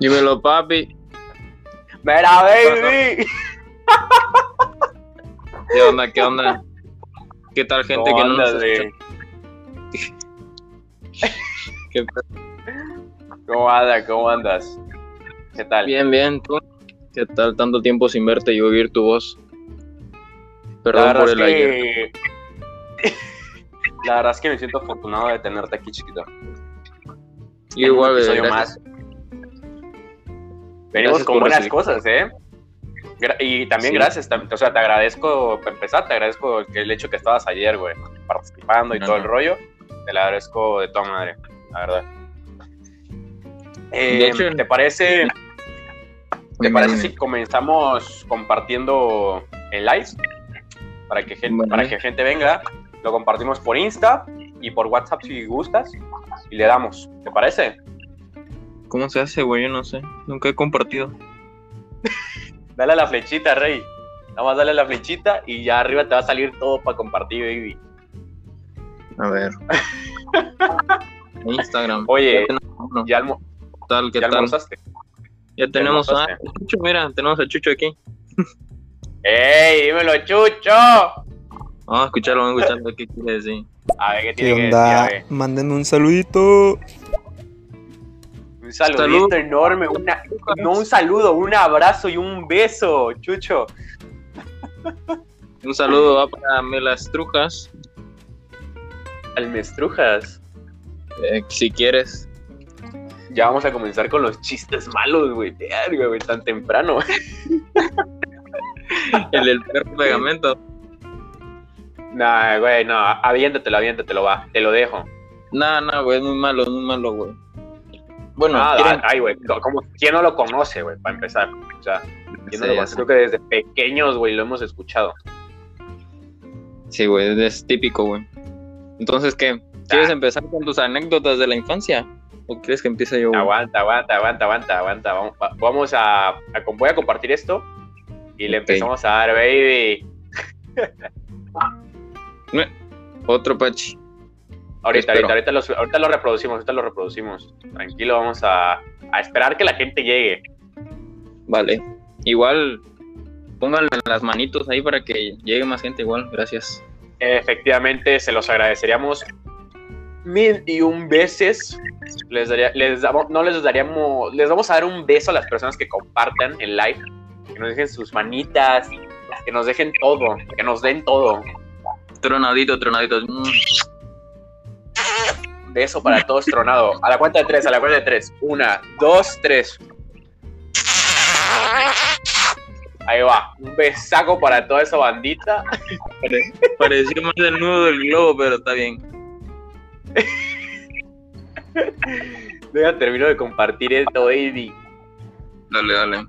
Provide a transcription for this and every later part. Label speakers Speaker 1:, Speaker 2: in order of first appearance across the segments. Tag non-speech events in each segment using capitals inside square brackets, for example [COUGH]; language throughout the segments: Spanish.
Speaker 1: Dímelo, papi.
Speaker 2: ¡Mira, baby! [LAUGHS]
Speaker 1: ¿Qué onda? ¿Qué onda? ¿Qué tal, gente que no nos
Speaker 2: andas,
Speaker 1: escucha? ¿Qué
Speaker 2: ¿Cómo andas? ¿Cómo andas? ¿Qué tal?
Speaker 1: Bien, bien. ¿Tú? ¿Qué tal? Tanto tiempo sin verte y oír tu voz. Perdón por el ayer.
Speaker 2: que... [LAUGHS] La verdad es que me siento afortunado de tenerte aquí, chiquito.
Speaker 1: Igual,
Speaker 2: Un episodio
Speaker 1: gracias.
Speaker 2: más. Venimos
Speaker 1: Gracias
Speaker 2: con buenas
Speaker 1: recibir.
Speaker 2: cosas, ¿eh? Gra- Y también
Speaker 1: Sí.
Speaker 2: gracias, o sea, te agradezco, para empezar, te agradezco el hecho que estabas ayer, güey, participando y
Speaker 1: No,
Speaker 2: todo
Speaker 1: no.
Speaker 2: el rollo. Te lo agradezco de toda madre, la verdad. Eh,
Speaker 1: De hecho-
Speaker 2: ¿Te parece, ¿te parece si comenzamos compartiendo el live? Para que, gente,
Speaker 1: Bueno.
Speaker 2: para que gente venga, lo compartimos por Insta y por WhatsApp si gustas y le damos. ¿Te parece?
Speaker 1: ¿Cómo se hace, güey? Yo no sé. Nunca he compartido. [LAUGHS]
Speaker 2: Dale a la flechita, Rey. Nada más dale a la flechita y ya arriba te va a salir todo para compartir, baby.
Speaker 1: A ver. [LAUGHS] Instagram.
Speaker 2: Oye,
Speaker 1: Ya tenemos uno.
Speaker 2: ¿Ya, almo-
Speaker 1: ¿Qué tal? ¿Qué
Speaker 2: ya
Speaker 1: tal?
Speaker 2: almorzaste?
Speaker 1: Ya tenemos a? Chucho, mira, tenemos a Chucho aquí.
Speaker 2: ¡Ey, dímelo, Chucho!
Speaker 1: Vamos a escucharlo, vamos a escucharlo. ¿Qué quiere decir?
Speaker 2: A ver, ¿qué
Speaker 3: ¿Qué
Speaker 2: tiene que decir?
Speaker 3: onda?
Speaker 2: A ver.
Speaker 3: Mándenme un saludito.
Speaker 2: Un saludito
Speaker 1: Salud.
Speaker 2: enorme, una, no un saludo, un abrazo y un beso, Chucho.
Speaker 1: Un saludo va para Melastrujas.
Speaker 2: Almestrujas.
Speaker 1: Eh, si quieres.
Speaker 2: Ya vamos a comenzar con los chistes malos, güey. Güey, tan temprano. [LAUGHS]
Speaker 1: El del perro pegamento.
Speaker 2: Nah, güey, no, aviéntatelo, aviéntatelo, va. Te lo dejo.
Speaker 1: Nah, nah, güey, es muy malo, es muy malo, güey. Bueno,
Speaker 2: Ah,
Speaker 1: ¿quieren-
Speaker 2: ay, güey, como, ¿quién no lo conoce, güey, para empezar? O sea, ¿quién no lo conoce? Creo que desde pequeños, güey, lo hemos escuchado.
Speaker 1: Sí, güey, es típico, güey. Entonces, ¿qué? ¿Quieres
Speaker 2: Ah.
Speaker 1: empezar con tus anécdotas de la infancia? ¿O quieres que empiece yo? güey?
Speaker 2: Aguanta, aguanta, aguanta, aguanta, aguanta. Vamos, va- vamos a, a- Voy a compartir esto y le empezamos a dar, baby. [LAUGHS]
Speaker 1: Otro pachi.
Speaker 2: Ahorita, ahorita, ahorita, los- ahorita lo reproducimos, ahorita lo reproducimos. Tranquilo, vamos a, a esperar que la gente llegue.
Speaker 1: Vale. Igual, pónganle las manitos ahí para que llegue más gente igual. Gracias.
Speaker 2: Efectivamente, se los agradeceríamos mil y un veces. Les daría, les damos, no les daríamos, les vamos a dar un beso a las personas que compartan el live, que nos dejen sus manitas, que nos dejen todo, que nos den todo.
Speaker 1: Tronadito, tronadito. Mm.
Speaker 2: Beso para todos tronado. A la cuenta de tres, a la cuenta de tres. Una, dos, tres. Ahí va. Un besaco para toda esa bandita.
Speaker 1: Pare- pareció más el nudo del globo, pero está bien.
Speaker 2: Venga, termino de compartir esto, baby.
Speaker 1: Dale, dale.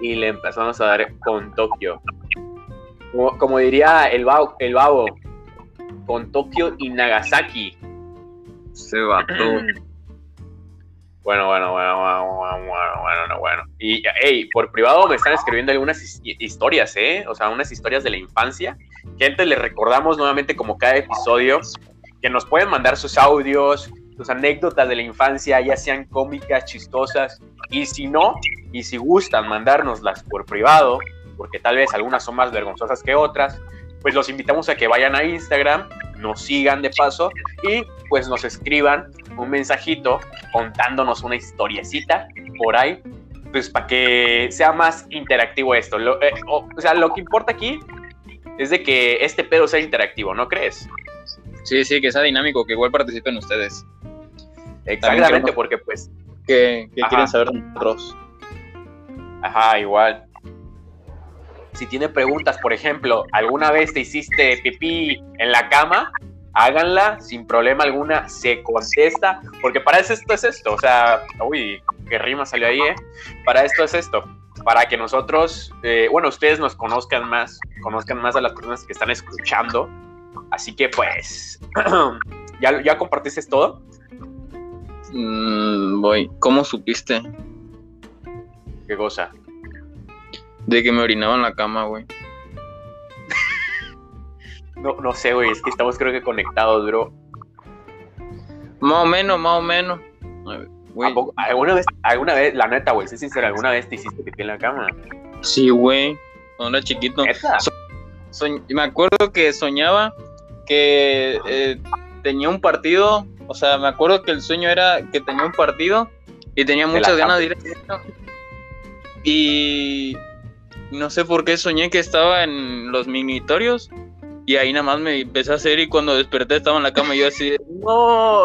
Speaker 2: Y le empezamos a dar con Tokio. Como, como diría el, babo, el babo, con Tokio y Nagasaki.
Speaker 1: Se vato. [CLEARS THROAT]
Speaker 2: Bueno, bueno, bueno, bueno, bueno, bueno, bueno, no, bueno. Y, hey, por privado me están escribiendo algunas his- historias, ¿eh? O sea, unas historias de la infancia. Gente, les recordamos nuevamente como cada episodio que nos pueden mandar sus audios, sus anécdotas de la infancia, ya sean cómicas, chistosas. Y si no, y si gustan mandárnoslas por privado, porque tal vez algunas son más vergonzosas que otras, pues los invitamos a que vayan a Instagram, nos sigan de paso y pues nos escriban un mensajito contándonos una historiecita por ahí, pues para que sea más interactivo esto. Lo- eh, o, o sea, lo que importa aquí es de que este pedo sea interactivo, ¿no crees?
Speaker 1: Sí, sí, que sea dinámico, que igual participen ustedes.
Speaker 2: Exactamente, porque pues,
Speaker 1: ¿Qué, qué
Speaker 2: Ajá.
Speaker 1: quieren saber de nosotros?
Speaker 2: ajá, igual. Si tiene preguntas, por ejemplo, ¿alguna vez te hiciste pipí en la cama? Háganla sin problema alguna, se contesta, porque para eso esto es esto, o sea, uy, qué rima salió ahí, ¿eh? Para esto es esto, para que nosotros, eh, bueno, ustedes nos conozcan más, conozcan más a las personas que están escuchando, así que pues, [CLEARS THROAT] ¿ya, ya compartiste todo?
Speaker 1: Mm, voy. ¿Cómo supiste
Speaker 2: ¿Qué cosa?
Speaker 1: De que me orinaba en la cama, güey? [LAUGHS]
Speaker 2: No, no sé, güey, es que estamos creo que conectados, bro.
Speaker 1: Más o menos, más o menos. Güey.
Speaker 2: ¿Alguna vez, alguna vez, la neta, güey, sé sincero, alguna vez te hiciste pipí en la cama?
Speaker 1: Sí, güey. Cuando era chiquito.
Speaker 2: ¿Neta?
Speaker 1: Soñ- me acuerdo que soñaba que eh, tenía un partido. O sea, me acuerdo que el sueño era que tenía un partido y tenía muchas ganas de ir a eso. Y no sé por qué soñé que estaba en los minitorios. Y ahí nada más me empecé a hacer y cuando desperté estaba en la cama y yo así, [LAUGHS] no.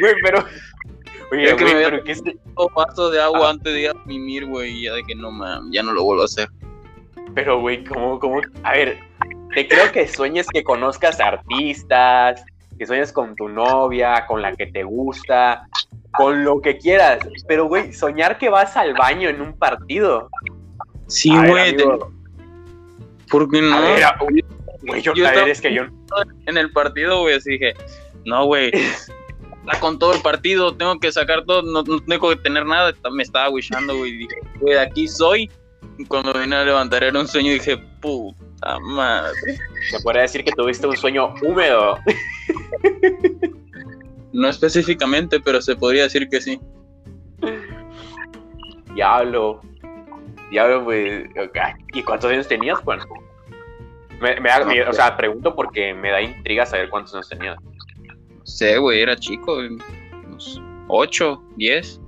Speaker 2: Güey, pero. Oye,
Speaker 1: Es que
Speaker 2: güey,
Speaker 1: me había-
Speaker 2: pero ¿qué es de-
Speaker 1: Un vaso de agua
Speaker 2: Ah.
Speaker 1: antes de ir a mimir, güey. Y ya de que no, man, ya no lo vuelvo a hacer.
Speaker 2: Pero, güey, ¿cómo, cómo? A ver, te creo que sueñes que conozcas artistas, que sueñes con tu novia, con la que te gusta, con lo que quieras. Pero, güey, soñar que vas al baño en un partido.
Speaker 1: Sí, güey. te- ¿Por qué no?
Speaker 2: a ver, a- güey, yo,
Speaker 1: Yo
Speaker 2: a ver, es que yo.
Speaker 1: en el partido, güey, así dije, no, güey, está con todo el partido, tengo que sacar todo, no, no tengo que tener nada, me estaba wishando, güey, dije, güey, aquí soy. Cuando vine a levantar era un sueño y dije, puta madre.
Speaker 2: Se podría decir que tuviste un sueño húmedo.
Speaker 1: No específicamente, pero se podría decir que sí.
Speaker 2: Diablo. Diablo, pues. ¿Y cuántos años tenías, Juan? Me, me da- me- o sea, pregunto porque me da intriga saber cuántos años tenías.
Speaker 1: No sé, güey, era chico, unos 8, 10.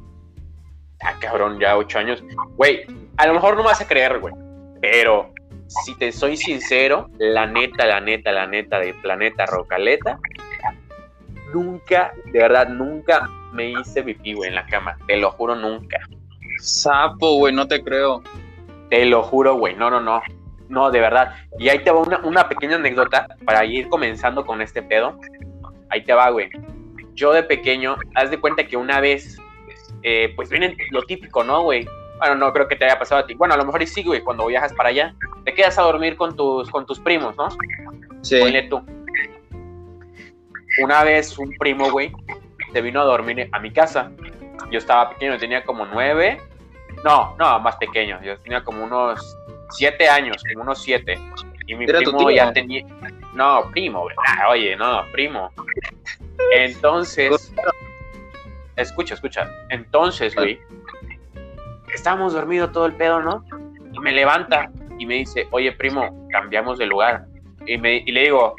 Speaker 2: Ah, cabrón, ya ocho años. Güey, a lo mejor no me vas a creer, güey. Pero si te soy sincero, la neta, la neta, la neta de Planeta Rocaleta, nunca, de verdad, nunca me hice pipí, güey, en la cama. Te lo juro, nunca.
Speaker 1: Sapo, güey, no te creo.
Speaker 2: Te lo juro, güey. No, no, no. No, de verdad. Y ahí te va una, una pequeña anécdota para ir comenzando con este pedo. Ahí te va, güey. Yo de pequeño, haz de cuenta que una vez, eh, pues viene lo típico, ¿no, güey? Bueno, no creo que te haya pasado a ti. Bueno, a lo mejor y sí, güey, cuando viajas para allá, te quedas a dormir con tus, con tus primos, ¿no?
Speaker 1: Sí.
Speaker 2: Ponle tú. Una vez un primo, güey, se vino a dormir a mi casa. Yo estaba pequeño, tenía como nueve. No, no, más pequeño. Yo tenía como unos siete años, como unos siete. Y mi
Speaker 1: ¿Era tu
Speaker 2: primo
Speaker 1: tío?
Speaker 2: ya tenía. No, primo, güey. Ah, oye, no, primo. Entonces. [LAUGHS] Escucha, escucha. Entonces, güey. Estábamos dormidos todo el pedo, ¿no? Y me levanta y me dice, oye, primo, cambiamos de lugar. Y, me, y le digo,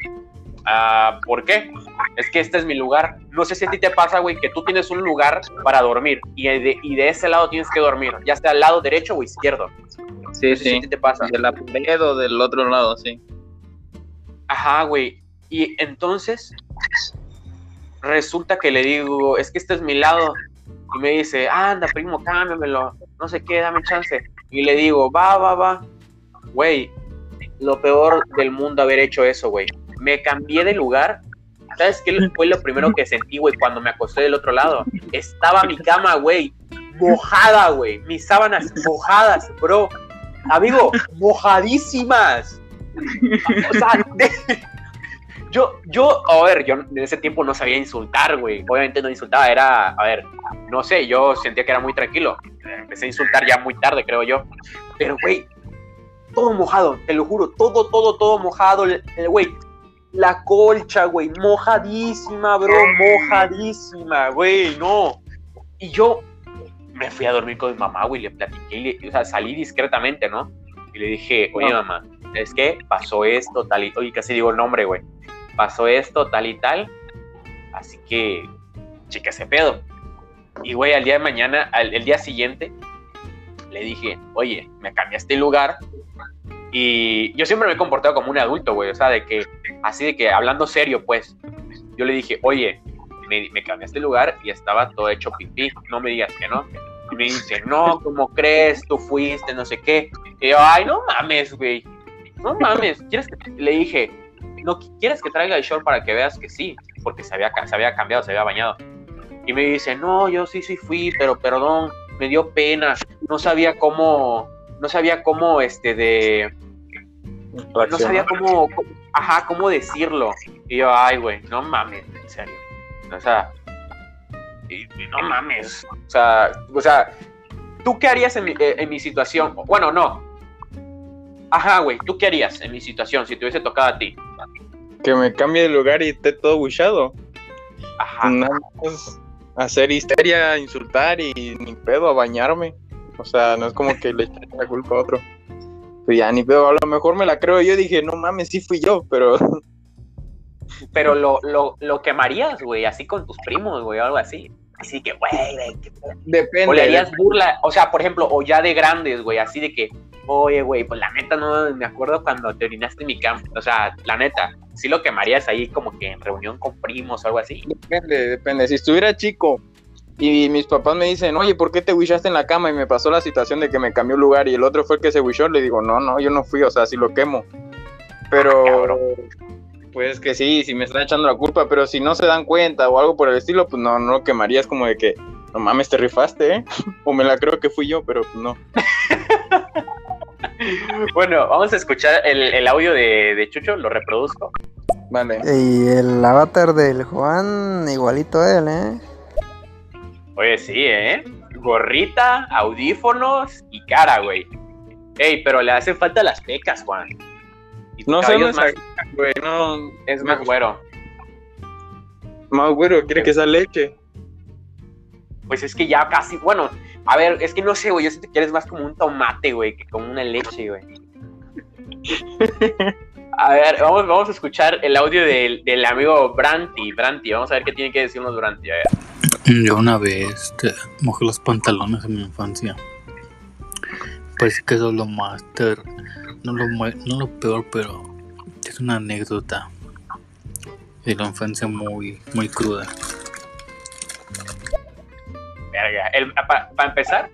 Speaker 2: "Ah, ¿por qué? Es que este es mi lugar. No sé si a ti te pasa, güey, que tú tienes un lugar para dormir y de, y de ese lado tienes que dormir, ya sea al lado derecho o izquierdo.
Speaker 1: Sí,
Speaker 2: No sé si a
Speaker 1: sí.
Speaker 2: ti te pasa.
Speaker 1: De la pared o del otro lado, sí.
Speaker 2: Ajá, güey. Y entonces resulta que le digo, es que este es mi lado. Y me dice, anda, primo, cámbiamelo. No sé qué, dame chance. Y le digo, va, va, va. Güey, lo peor del mundo haber hecho eso, güey. Me cambié de lugar. ¿Sabes qué fue lo primero que sentí, güey, cuando me acosté del otro lado? Estaba mi cama, güey, mojada, güey. Mis sábanas mojadas, bro. Amigo, mojadísimas. O sea, yo, yo, a ver, yo en ese tiempo no sabía insultar, güey. Obviamente no insultaba, era, a ver, no sé, yo sentía que era muy tranquilo. Empecé a insultar ya muy tarde, creo yo. Pero, güey, todo mojado, te lo juro, todo, todo, todo mojado. Güey, la colcha, güey, mojadísima, bro, mojadísima, güey, no. Y yo me fui a dormir con mi mamá, güey, le platiqué, y le- o sea, salí discretamente, ¿no? Y le dije, oye,
Speaker 1: No.
Speaker 2: mamá, es que pasó esto, tal y, oye, casi digo el nombre, güey. Pasó esto, tal y tal. Así que, chica, ese pedo. Y, güey, al día de mañana, al, el día siguiente, le dije, oye, me cambiaste el lugar. Y yo siempre me he comportado como un adulto, güey. O sea, de que, así de que, hablando serio, pues. Yo le dije, oye, me, me el lugar y estaba todo hecho pipí. No me digas que no. Y me dice, no, ¿cómo crees? Tú fuiste, no sé qué. Y yo, ay, no mames, güey. No mames. ¿Quieres que te-?" Le dije, no, ¿quieres que traiga el short para que veas que sí? Porque se había, se había cambiado, se había bañado. Y me dice, no, yo sí, sí fui, pero perdón, me dio pena. No sabía cómo, no sabía cómo, este, de, no sabía cómo, cómo- ajá, cómo decirlo. Y yo, ay, güey, no mames, en serio. O sea, y- y no mames. O sea, o sea, ¿tú qué harías en mi, eh, en mi situación? Bueno, no. Ajá, güey, ¿tú qué harías en mi situación si te hubiese tocado a ti?
Speaker 1: Que me cambie de lugar y esté todo buchado.
Speaker 2: Ajá.
Speaker 1: Nada más hacer histeria, insultar y ni pedo a bañarme. O sea, no es como que le eché la culpa a otro. Pues ya ni pedo, a lo mejor me la creo yo. Dije, no mames, sí fui yo, pero [LAUGHS]
Speaker 2: Pero lo, lo, lo quemarías, güey, así con tus primos, güey, o algo así. Así que, güey, pedo.
Speaker 1: depende.
Speaker 2: O le harías burla, o sea, por ejemplo, o ya de grandes, güey, así de que, oye, güey, pues la neta no me acuerdo cuando te orinaste en mi campo. O sea, la neta, sí lo quemarías ahí como que en reunión con primos o algo así.
Speaker 1: Depende, depende. Si estuviera chico y mis papás me dicen, oye, ¿por qué te wishaste en la cama? Y me pasó la situación de que me cambió lugar y el otro fue el que se wishó, le digo, no, no, yo no fui, o sea, sí lo quemo. Pero,
Speaker 2: Cabrón.
Speaker 1: Pues que sí, si me están echando la culpa, pero si no se dan cuenta o algo por el estilo, pues no, no lo quemarías como de que, no mames, te rifaste, ¿eh? [LAUGHS] O me la creo que fui yo, pero pues no. [LAUGHS]
Speaker 2: Bueno, vamos a escuchar el, el audio de, de Chucho, lo reproduzco.
Speaker 1: Vale.
Speaker 4: Y el avatar del Juan, igualito a él, ¿eh?
Speaker 2: Oye, sí, ¿eh? Gorrita, audífonos y cara, güey. Ey, pero le hacen falta las pecas, Juan. Y
Speaker 1: No sé,
Speaker 2: es más,
Speaker 1: güey, no.
Speaker 2: es más güero.
Speaker 1: Más güero, quiere que sea leche.
Speaker 2: Pues es que ya casi, bueno, a ver, es que no sé, güey, yo siento que eres más como un tomate, güey, que como una leche, güey. A ver, vamos, vamos a escuchar el audio del, del amigo Branty, Branty, vamos a ver qué tiene que decirnos a ver.
Speaker 5: Yo una vez te mojé los pantalones en mi infancia. Parece que eso es lo más ter... no lo, mue- no lo peor, pero es una anécdota de la infancia muy, muy cruda.
Speaker 2: Verga, para empezar,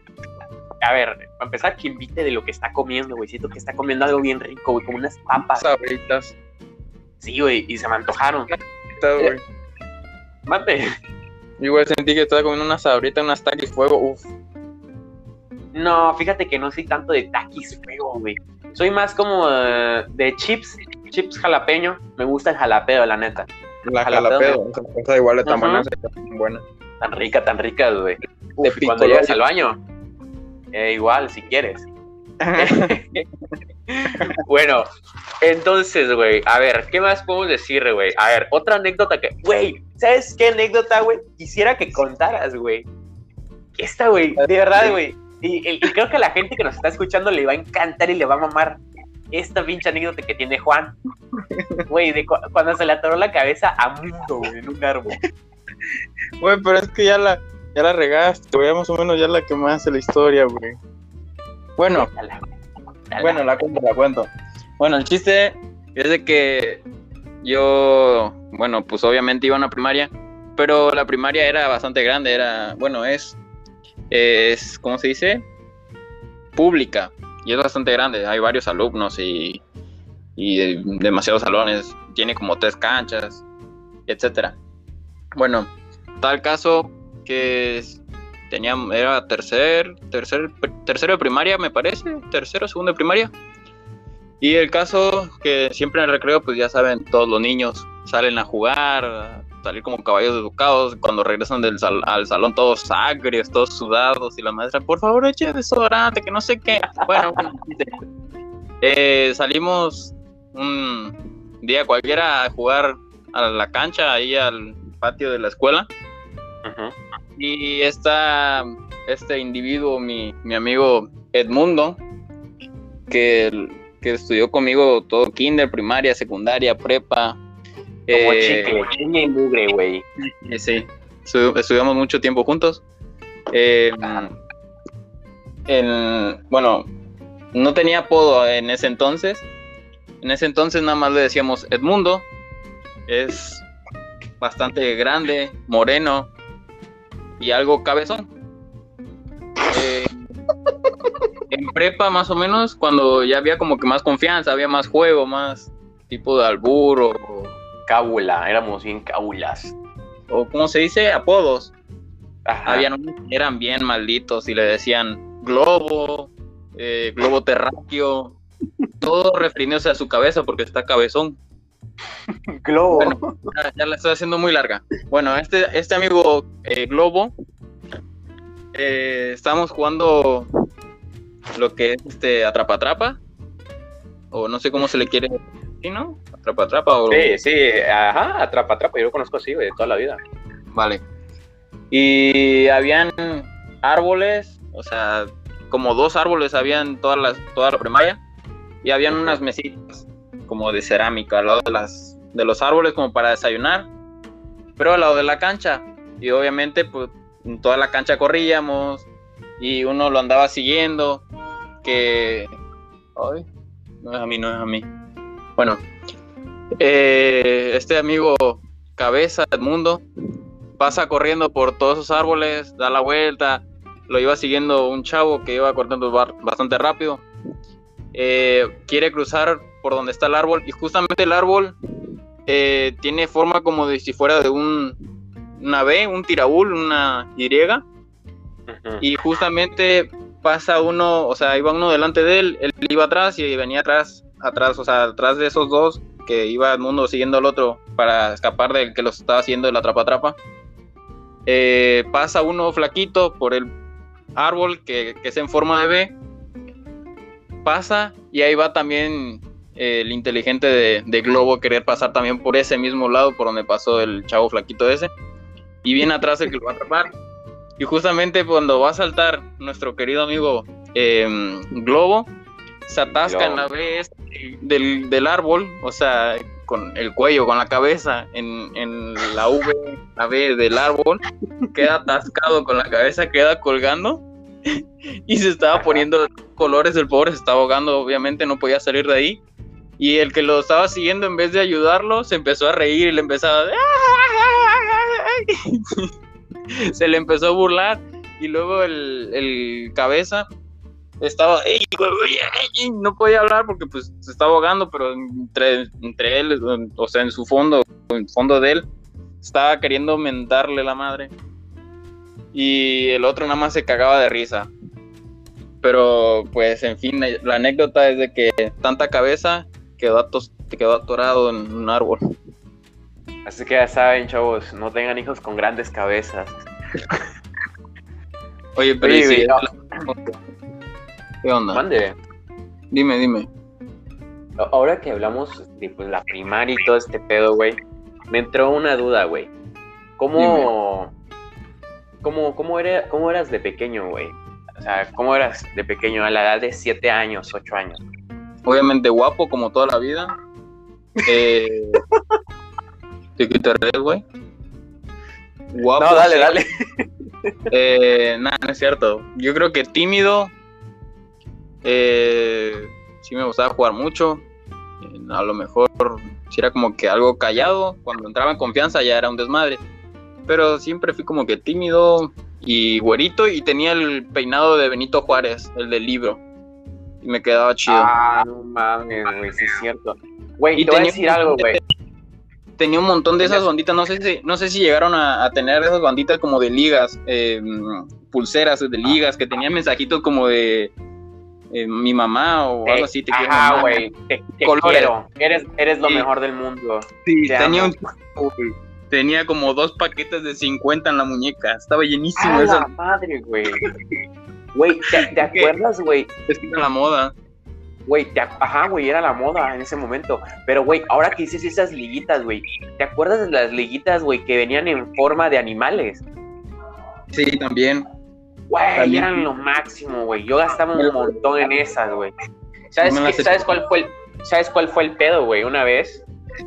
Speaker 2: a ver, para empezar, que invite de lo que está comiendo, güey, siento que está comiendo algo bien rico, güey, como unas papas.
Speaker 1: Sabritas.
Speaker 2: Sí, güey, y se me antojaron. Mate.
Speaker 1: Yo igual sentí que estaba comiendo una sabrita, unas taquis fuego, uf.
Speaker 2: No, fíjate que no soy tanto de taquis fuego, güey. Soy más como eh, de chips, chips jalapeño. Me gusta el jalapeo, la neta.
Speaker 1: La esa cosa igual de tan buena, tan buena.
Speaker 2: Tan rica, tan rica, güey. Cuando llegas al baño, eh, igual, si quieres. [LAUGHS] bueno, entonces, güey, a ver, ¿qué más podemos decir, güey? A ver, otra anécdota que, güey, ¿sabes qué anécdota, güey? Quisiera que contaras, güey. Esta, güey, de verdad, güey. Y, y- creo que a la gente que nos está escuchando le va a encantar y le va a mamar esta pinche anécdota que tiene Juan. Güey, de cu- cuando se le atoró la cabeza a Mundo, güey, en un árbol.
Speaker 1: Güey, pero es que ya la, ya la regaste, güey, más o menos ya la que más la historia, güey. Bueno, bueno, la cuento, la cuento. Bueno, el chiste es de que yo, bueno, pues obviamente iba a una primaria, pero la primaria era bastante grande, era, bueno, es, es, ¿cómo se dice? Pública, y es bastante grande, hay varios alumnos y, y de- demasiados salones, tiene como tres canchas, etcétera. Bueno, tal caso que tenía, era tercer, tercer, tercero de primaria, me parece, tercero, segundo de primaria. Y el caso que siempre en el recreo, pues ya saben, todos los niños salen a jugar, salir como caballos educados, cuando regresan del sal- al salón todos agrios, todos sudados, y la maestra, por favor, eche desodorante, que no sé qué. Bueno, eh, salimos un día cualquiera a jugar a la cancha, ahí al patio de la escuela.
Speaker 2: Ujú.
Speaker 1: Y está este individuo, mi, mi amigo Edmundo, que, que estudió conmigo todo kinder, primaria, secundaria, prepa.
Speaker 2: Como
Speaker 1: eh,
Speaker 2: chicle, chicle y mugre, güey.
Speaker 1: sí, estu- estudiamos mucho tiempo juntos. Eh, el- bueno, no tenía apodo en ese entonces. En ese entonces nada más le decíamos Edmundo. Es bastante grande, moreno y algo cabezón. Eh, en prepa más o menos, cuando ya había como que más confianza, había más juego, más tipo de albur o,
Speaker 2: Cábula, éramos bien cábulas.
Speaker 1: o ¿cómo se dice? Apodos.
Speaker 2: Ajá.
Speaker 1: Habían unos que eran bien malditos y le decían globo, eh, globo terráqueo, [LAUGHS] todo refiriéndose a su cabeza porque está cabezón. [LAUGHS]
Speaker 2: globo.
Speaker 1: Bueno, ya, ya la estoy haciendo muy larga. Bueno, este, este amigo eh, Globo, eh, estamos jugando lo que es este atrapa-atrapa, o no sé cómo se le quiere decir, ¿no? Atrapa-atrapa o...
Speaker 2: Sí, sí, ajá, atrapa, atrapa. Yo lo conozco así, güey, de toda la vida.
Speaker 1: Vale. Y habían árboles, o sea, como dos árboles habían todas las, toda la primaria. Y habían unas mesitas como de cerámica al lado de, las, de los árboles como para desayunar. Pero al lado de la cancha. Y obviamente, pues, en toda la cancha corríamos. Y uno lo andaba siguiendo. Que... Ay, no es a mí, no es a mí. Bueno, eh, este amigo Cabeza del Mundo pasa corriendo por todos esos árboles, da la vuelta, lo iba siguiendo un chavo que iba cortando bastante rápido. Eh, quiere cruzar por donde está el árbol y justamente el árbol eh, tiene forma como de si fuera de un, una B, un tiraúl, una Y. Y justamente pasa uno, o sea, iba uno delante de él, él iba atrás y venía atrás, atrás, o sea, atrás de esos dos que iba el mundo siguiendo al otro para escapar del que los estaba haciendo el atrapa-atrapa. Eh, pasa uno flaquito por el árbol que, que es en forma de B. Pasa y ahí va también eh, el inteligente de, de Globo querer pasar también por ese mismo lado por donde pasó el chavo flaquito ese. Y viene atrás el que lo va a atrapar. Y justamente cuando va a saltar nuestro querido amigo eh, Globo, se atasca en la B esta del, del árbol, o sea, con el cuello, con la cabeza en, en la V, la B del árbol, queda atascado con la cabeza, queda colgando [LAUGHS] y se estaba poniendo colores, el pobre se estaba ahogando, obviamente no podía salir de ahí. Y el que lo estaba siguiendo, en vez de ayudarlo, se empezó a reír y le empezaba a... [LAUGHS] se le empezó a burlar y luego el, el cabeza estaba no podía hablar porque pues se estaba ahogando pero entre, entre él o sea en su fondo en el fondo de él estaba queriendo mentarle la madre. Y el otro nada más se cagaba de risa. Pero pues en fin la anécdota es de que tanta cabeza quedó, atos- quedó atorado en un árbol.
Speaker 2: Así que ya saben, chavos, no tengan hijos con grandes cabezas.
Speaker 1: oye pero
Speaker 2: Oye,
Speaker 1: ¿y si-
Speaker 2: güey,
Speaker 1: ¿qué onda?
Speaker 2: Mande.
Speaker 1: dime dime
Speaker 2: Ahora que hablamos de pues, la primaria y todo este pedo, güey, me entró una duda, güey. ¿Cómo, cómo, cómo, era, ¿Cómo eras de pequeño, güey? O sea, ¿cómo eras de pequeño a la edad de 7 años, 8 años?
Speaker 1: obviamente guapo como toda la vida. [LAUGHS] Eh, ¿De qué te güey? Guapo.
Speaker 2: no, dale,
Speaker 1: sí.
Speaker 2: dale.
Speaker 1: Eh, nada, no es cierto. Yo creo que tímido. Eh, sí me gustaba jugar mucho. Eh, a lo mejor si era como que algo callado. Cuando entraba en confianza ya era un desmadre. Pero siempre fui como que tímido y güerito y tenía el peinado de Benito Juárez, el del libro. Y me quedaba chido.
Speaker 2: Ah, no mames, güey, sí es cierto. Güey,
Speaker 1: Y
Speaker 2: te voy a decir algo, güey.
Speaker 1: tenía un montón de esas banditas, no sé si, no sé si llegaron a, a tener esas banditas como de ligas, eh, pulseras de ligas, que tenían mensajitos como de eh, mi mamá o algo así, te quiero
Speaker 2: Ajá, güey, te, te quiero. Eres, eres lo mejor del mundo.
Speaker 1: Sí,
Speaker 2: Te
Speaker 1: tenía,
Speaker 2: amo.
Speaker 1: un, tenía como dos paquetes de 50 en la muñeca, estaba llenísimo
Speaker 2: ¡A
Speaker 1: eso,
Speaker 2: la madre, güey! Güey, ¿te, [LAUGHS] acuerdas, güey?
Speaker 1: es que era la moda.
Speaker 2: Güey, ajá, güey, era la moda en ese momento. Pero, güey, ahora que dices esas liguitas, güey, ¿te acuerdas de las liguitas, güey, que venían en forma de animales?
Speaker 1: Sí, también.
Speaker 2: Güey, eran lo máximo, güey. Yo gastaba un montón en esas, güey. ¿Sabes,
Speaker 1: No
Speaker 2: qué- ¿Sabes cuál fue el, ¿Sabes cuál fue el pedo, güey? Una vez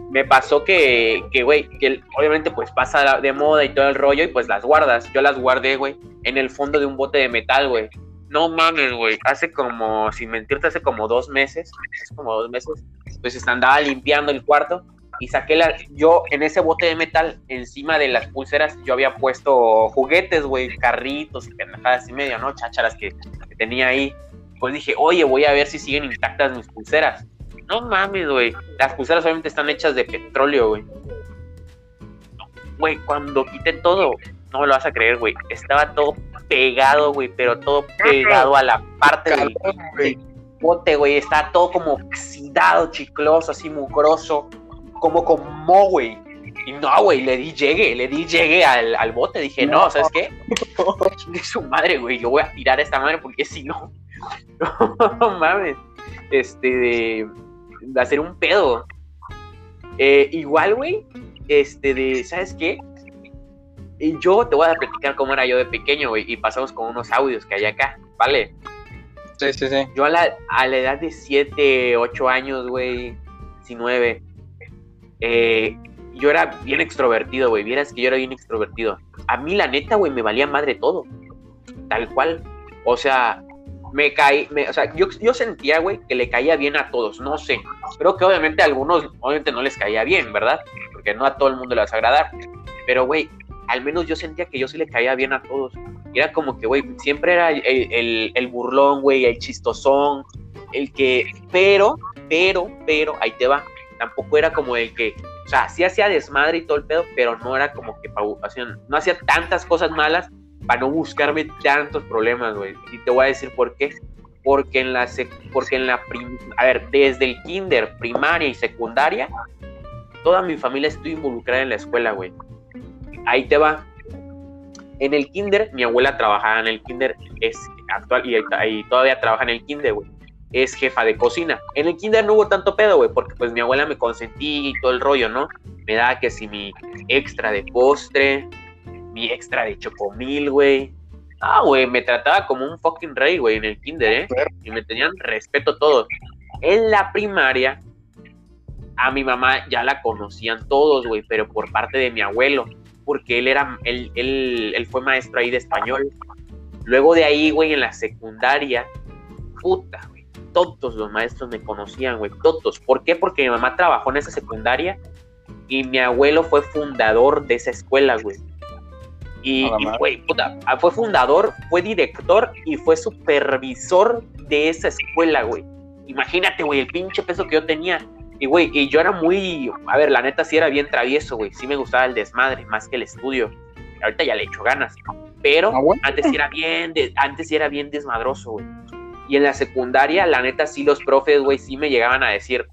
Speaker 2: me pasó que, que, güey, que el- obviamente pues pasa de moda y todo el rollo y pues las guardas. Yo las guardé, güey, en el fondo de un bote de metal, güey. No mames, güey. Hace como, sin mentirte, hace como dos meses, hace como dos meses, pues andaba limpiando el cuarto y saqué la, yo en ese bote de metal, encima de las pulseras, yo había puesto juguetes, güey, carritos y pendejadas y medio, ¿no? Chácharas que, que tenía ahí. Pues dije, oye, voy a ver si siguen intactas mis pulseras. No mames, güey. Las pulseras obviamente están hechas de petróleo, güey. Güey, cuando quité todo, no me lo vas a creer, güey. Estaba todo pegado, güey, pero todo pegado a la parte del, del bote, güey. Estaba todo como oxidado, chicloso, así mugroso, como con mo, güey. Y no, güey, le di llegue, le di llegue al, al bote. Dije, no, ¿sabes qué? Chingue su madre, güey. Yo voy a tirar esta madre porque si no, [LAUGHS] no mames. Este, de, de hacer un pedo. Eh, igual, güey, este, de, ¿sabes qué? y yo te voy a platicar cómo era yo de pequeño, güey, y pasamos con unos audios que hay acá, ¿vale?
Speaker 1: Sí, sí, sí.
Speaker 2: Yo a la, a la edad de 7, 8 años, güey, 19, eh, yo era bien extrovertido, güey. Vieras que yo era bien extrovertido. A mí, la neta, güey, me valía madre todo. Tal cual. O sea, me caí, me- o sea, yo, yo sentía, güey, que le caía bien a todos. No sé. Creo que obviamente a algunos, obviamente no les caía bien, ¿verdad? Porque no a todo el mundo le vas a agradar. Pero, güey, al menos yo sentía que yo sí le caía bien a todos. Era como que, güey, siempre era el, el, el burlón, güey, el chistosón, el que, pero, pero, pero, ahí te va. Tampoco era como el que, o sea, sí hacía desmadre y todo el pedo, pero no era como que, no hacía tantas cosas malas para no buscarme tantos problemas, güey. Y te voy a decir por qué. Porque en la, porque en la, a ver, desde el kinder, primaria y secundaria, toda mi familia estuvo involucrada en la escuela, güey. Ahí te va. En el kinder, mi abuela trabajaba en el kinder, es actual y, y todavía trabaja en el kinder, güey. Es jefa de cocina. En el kinder no hubo tanto pedo, güey, porque pues mi abuela me consentía y todo el rollo, ¿no? Me daba que si mi extra de postre, mi extra de chocomil, güey. Ah, güey, me trataba como un fucking rey, güey, en el kinder, ¿eh? Y me tenían respeto todos. En la primaria, a mi mamá ya la conocían todos, güey, pero por parte de mi abuelo, porque él era, él, él, él fue maestro ahí de español. Luego de ahí, güey, en la secundaria, puta, todos los maestros me conocían, güey, todos. ¿Por qué? Porque mi mamá trabajó en esa secundaria y mi abuelo fue fundador de esa escuela, güey. Y, güey, puta, ah, fue fundador, fue director y fue supervisor de esa escuela, güey. Imagínate, güey, el pinche peso que yo tenía. Y, güey, y yo era muy, a ver, la neta sí era bien travieso, güey. Sí me gustaba el desmadre, más que el estudio. Ahorita ya le echo ganas. Pero
Speaker 1: Ah, bueno.
Speaker 2: antes sí era bien, de- antes sí era bien desmadroso, güey. Y en la secundaria, la neta, sí los profes, güey, sí me llegaban a decir,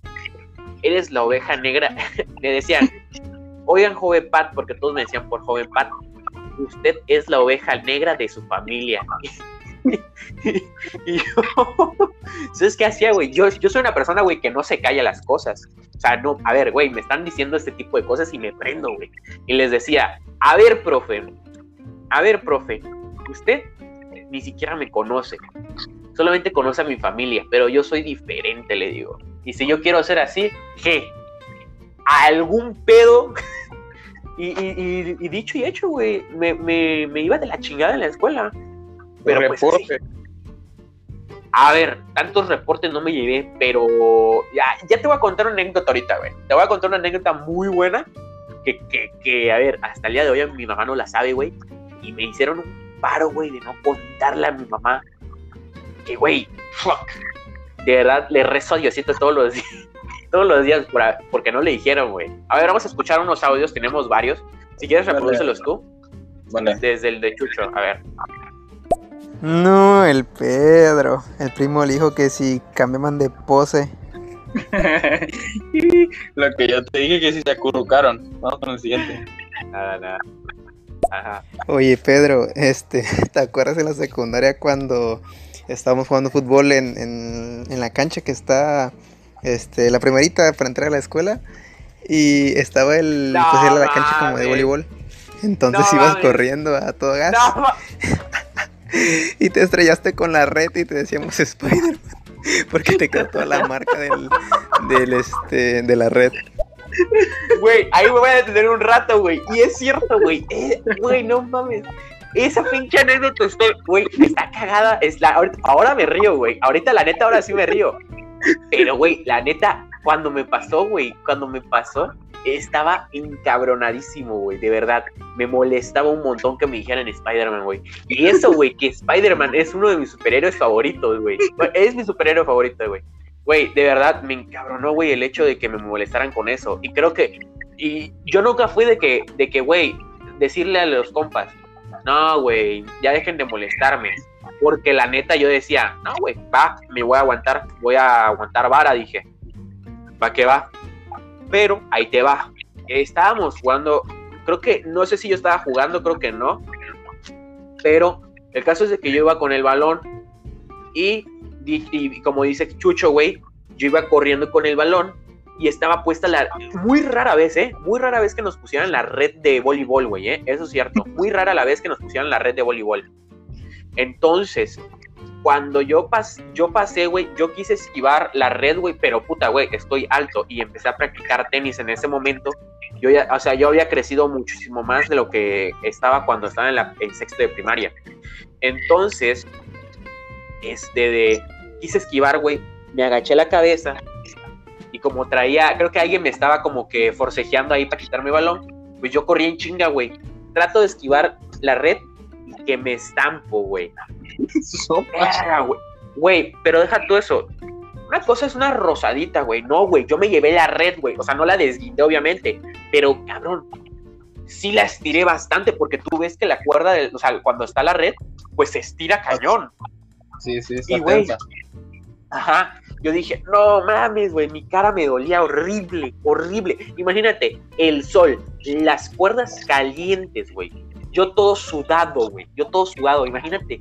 Speaker 2: eres la oveja negra. [LAUGHS] me decían, oigan, joven Pat, porque todos me decían por joven Pat, usted es la oveja negra de su familia. [LAUGHS] y yo, ¿sabes qué hacía, güey? Yo, yo soy una persona, güey, que no se calla las cosas. O sea, no, a ver, güey, me están diciendo este tipo de cosas y me prendo, güey. Y les decía, a ver, profe, a ver, profe, usted ni siquiera me conoce. Solamente conoce a mi familia, pero yo soy diferente, le digo. Y si yo quiero ser así, ¿qué? ¿Algún pedo? [LAUGHS] y, y- y- y dicho y hecho, güey, me, me- me iba de la chingada en la escuela. Pero pues.
Speaker 1: Reporte.
Speaker 2: A ver, tantos reportes no me llevé, pero ya, ya te voy a contar una anécdota ahorita, güey. Te voy a contar una anécdota muy buena que, que, que, a ver, hasta el día de hoy mi mamá no la sabe, güey. Y me hicieron un paro, güey, de no contarle a mi mamá. Que, güey, fuck. De verdad, le rezo a Diosito todos los días, [LAUGHS] todos los días por- porque no le dijeron, güey. A ver, vamos a escuchar unos audios, tenemos varios. Si quieres, reprodúcelos tú,
Speaker 1: Vale.
Speaker 2: desde el de Chucho. A ver.
Speaker 4: No, el Pedro. El primo le dijo que si cambiaban de pose. [LAUGHS]
Speaker 1: Lo que yo te dije que si se acurrucaron. Vamos con el siguiente.
Speaker 2: Nada, nada. Ajá.
Speaker 4: Oye, Pedro, este, [LAUGHS] ¿te acuerdas en la secundaria cuando estábamos jugando fútbol en, en, en la cancha que está, este, la primerita para entrar a la escuela? Y estaba el,
Speaker 2: No
Speaker 4: pues era la cancha como de voleibol. Entonces
Speaker 2: No
Speaker 4: ibas corriendo a todo gas
Speaker 2: No, [LAUGHS]
Speaker 4: y te estrellaste con la red y te decíamos Spider-Man. Porque te quedó toda la marca del, del este, de la red.
Speaker 2: Güey, ahí me voy a detener un rato, güey. Y es cierto, güey. Eh, Güey, no mames. Esa pinche anécdota, está- güey, está cagada. Es la, ahora me río, güey. Ahorita, la neta, ahora sí me río. Pero, güey, la neta, cuando me pasó, güey, cuando me pasó, estaba encabronadísimo, güey. De verdad, me molestaba un montón que me dijeran Spider-Man, güey. Y eso, güey, que Spider-Man es uno de mis superhéroes favoritos, güey. Es mi superhéroe favorito, güey. Güey, de verdad, me encabronó, güey, el hecho de que me molestaran con eso. Y creo que, y yo nunca fui de que, de que, güey, decirle a los compas, no, güey, ya dejen de molestarme. Porque la neta yo decía, no, güey, va, me voy a aguantar, voy a aguantar vara, dije. Va que va. Pero ahí te va. Estábamos jugando, creo que, no sé si yo estaba jugando, creo que no. Pero el caso es que yo iba con el balón y, y como dice Chucho, güey, yo iba corriendo con el balón y estaba puesta la. Muy rara vez, ¿eh? Muy rara vez que nos pusieran la red de voleibol, güey, ¿eh? Eso es cierto. Muy rara la vez que nos pusieran la red de voleibol. Entonces, cuando yo, pas, yo pasé, güey, yo quise esquivar la red, güey, pero puta, güey, estoy alto y empecé a practicar tenis en ese momento. Yo ya, o sea, yo había crecido muchísimo más de lo que estaba cuando estaba en, la, en sexto de primaria. Entonces, este, de, quise esquivar, güey, me agaché la cabeza y como traía, creo que alguien me estaba como que forcejeando ahí para quitarme el balón, pues yo corrí en chinga, güey. Trato de esquivar la red y que me estampo, [LAUGHS] güey. Güey. Pero deja tú eso. Una cosa es una rosadita, güey. No, güey, yo me llevé la red, güey. O sea, no la desguindé, obviamente. Pero, cabrón, sí la estiré bastante porque tú ves que la cuerda, del, o sea, cuando está la red, pues se estira cañón.
Speaker 1: Sí, sí,
Speaker 2: Y, güey, ajá, yo dije, no mames, güey, mi cara me dolía horrible, horrible. Imagínate, el sol, las cuerdas calientes, güey. Yo todo sudado, güey. Yo todo sudado, imagínate.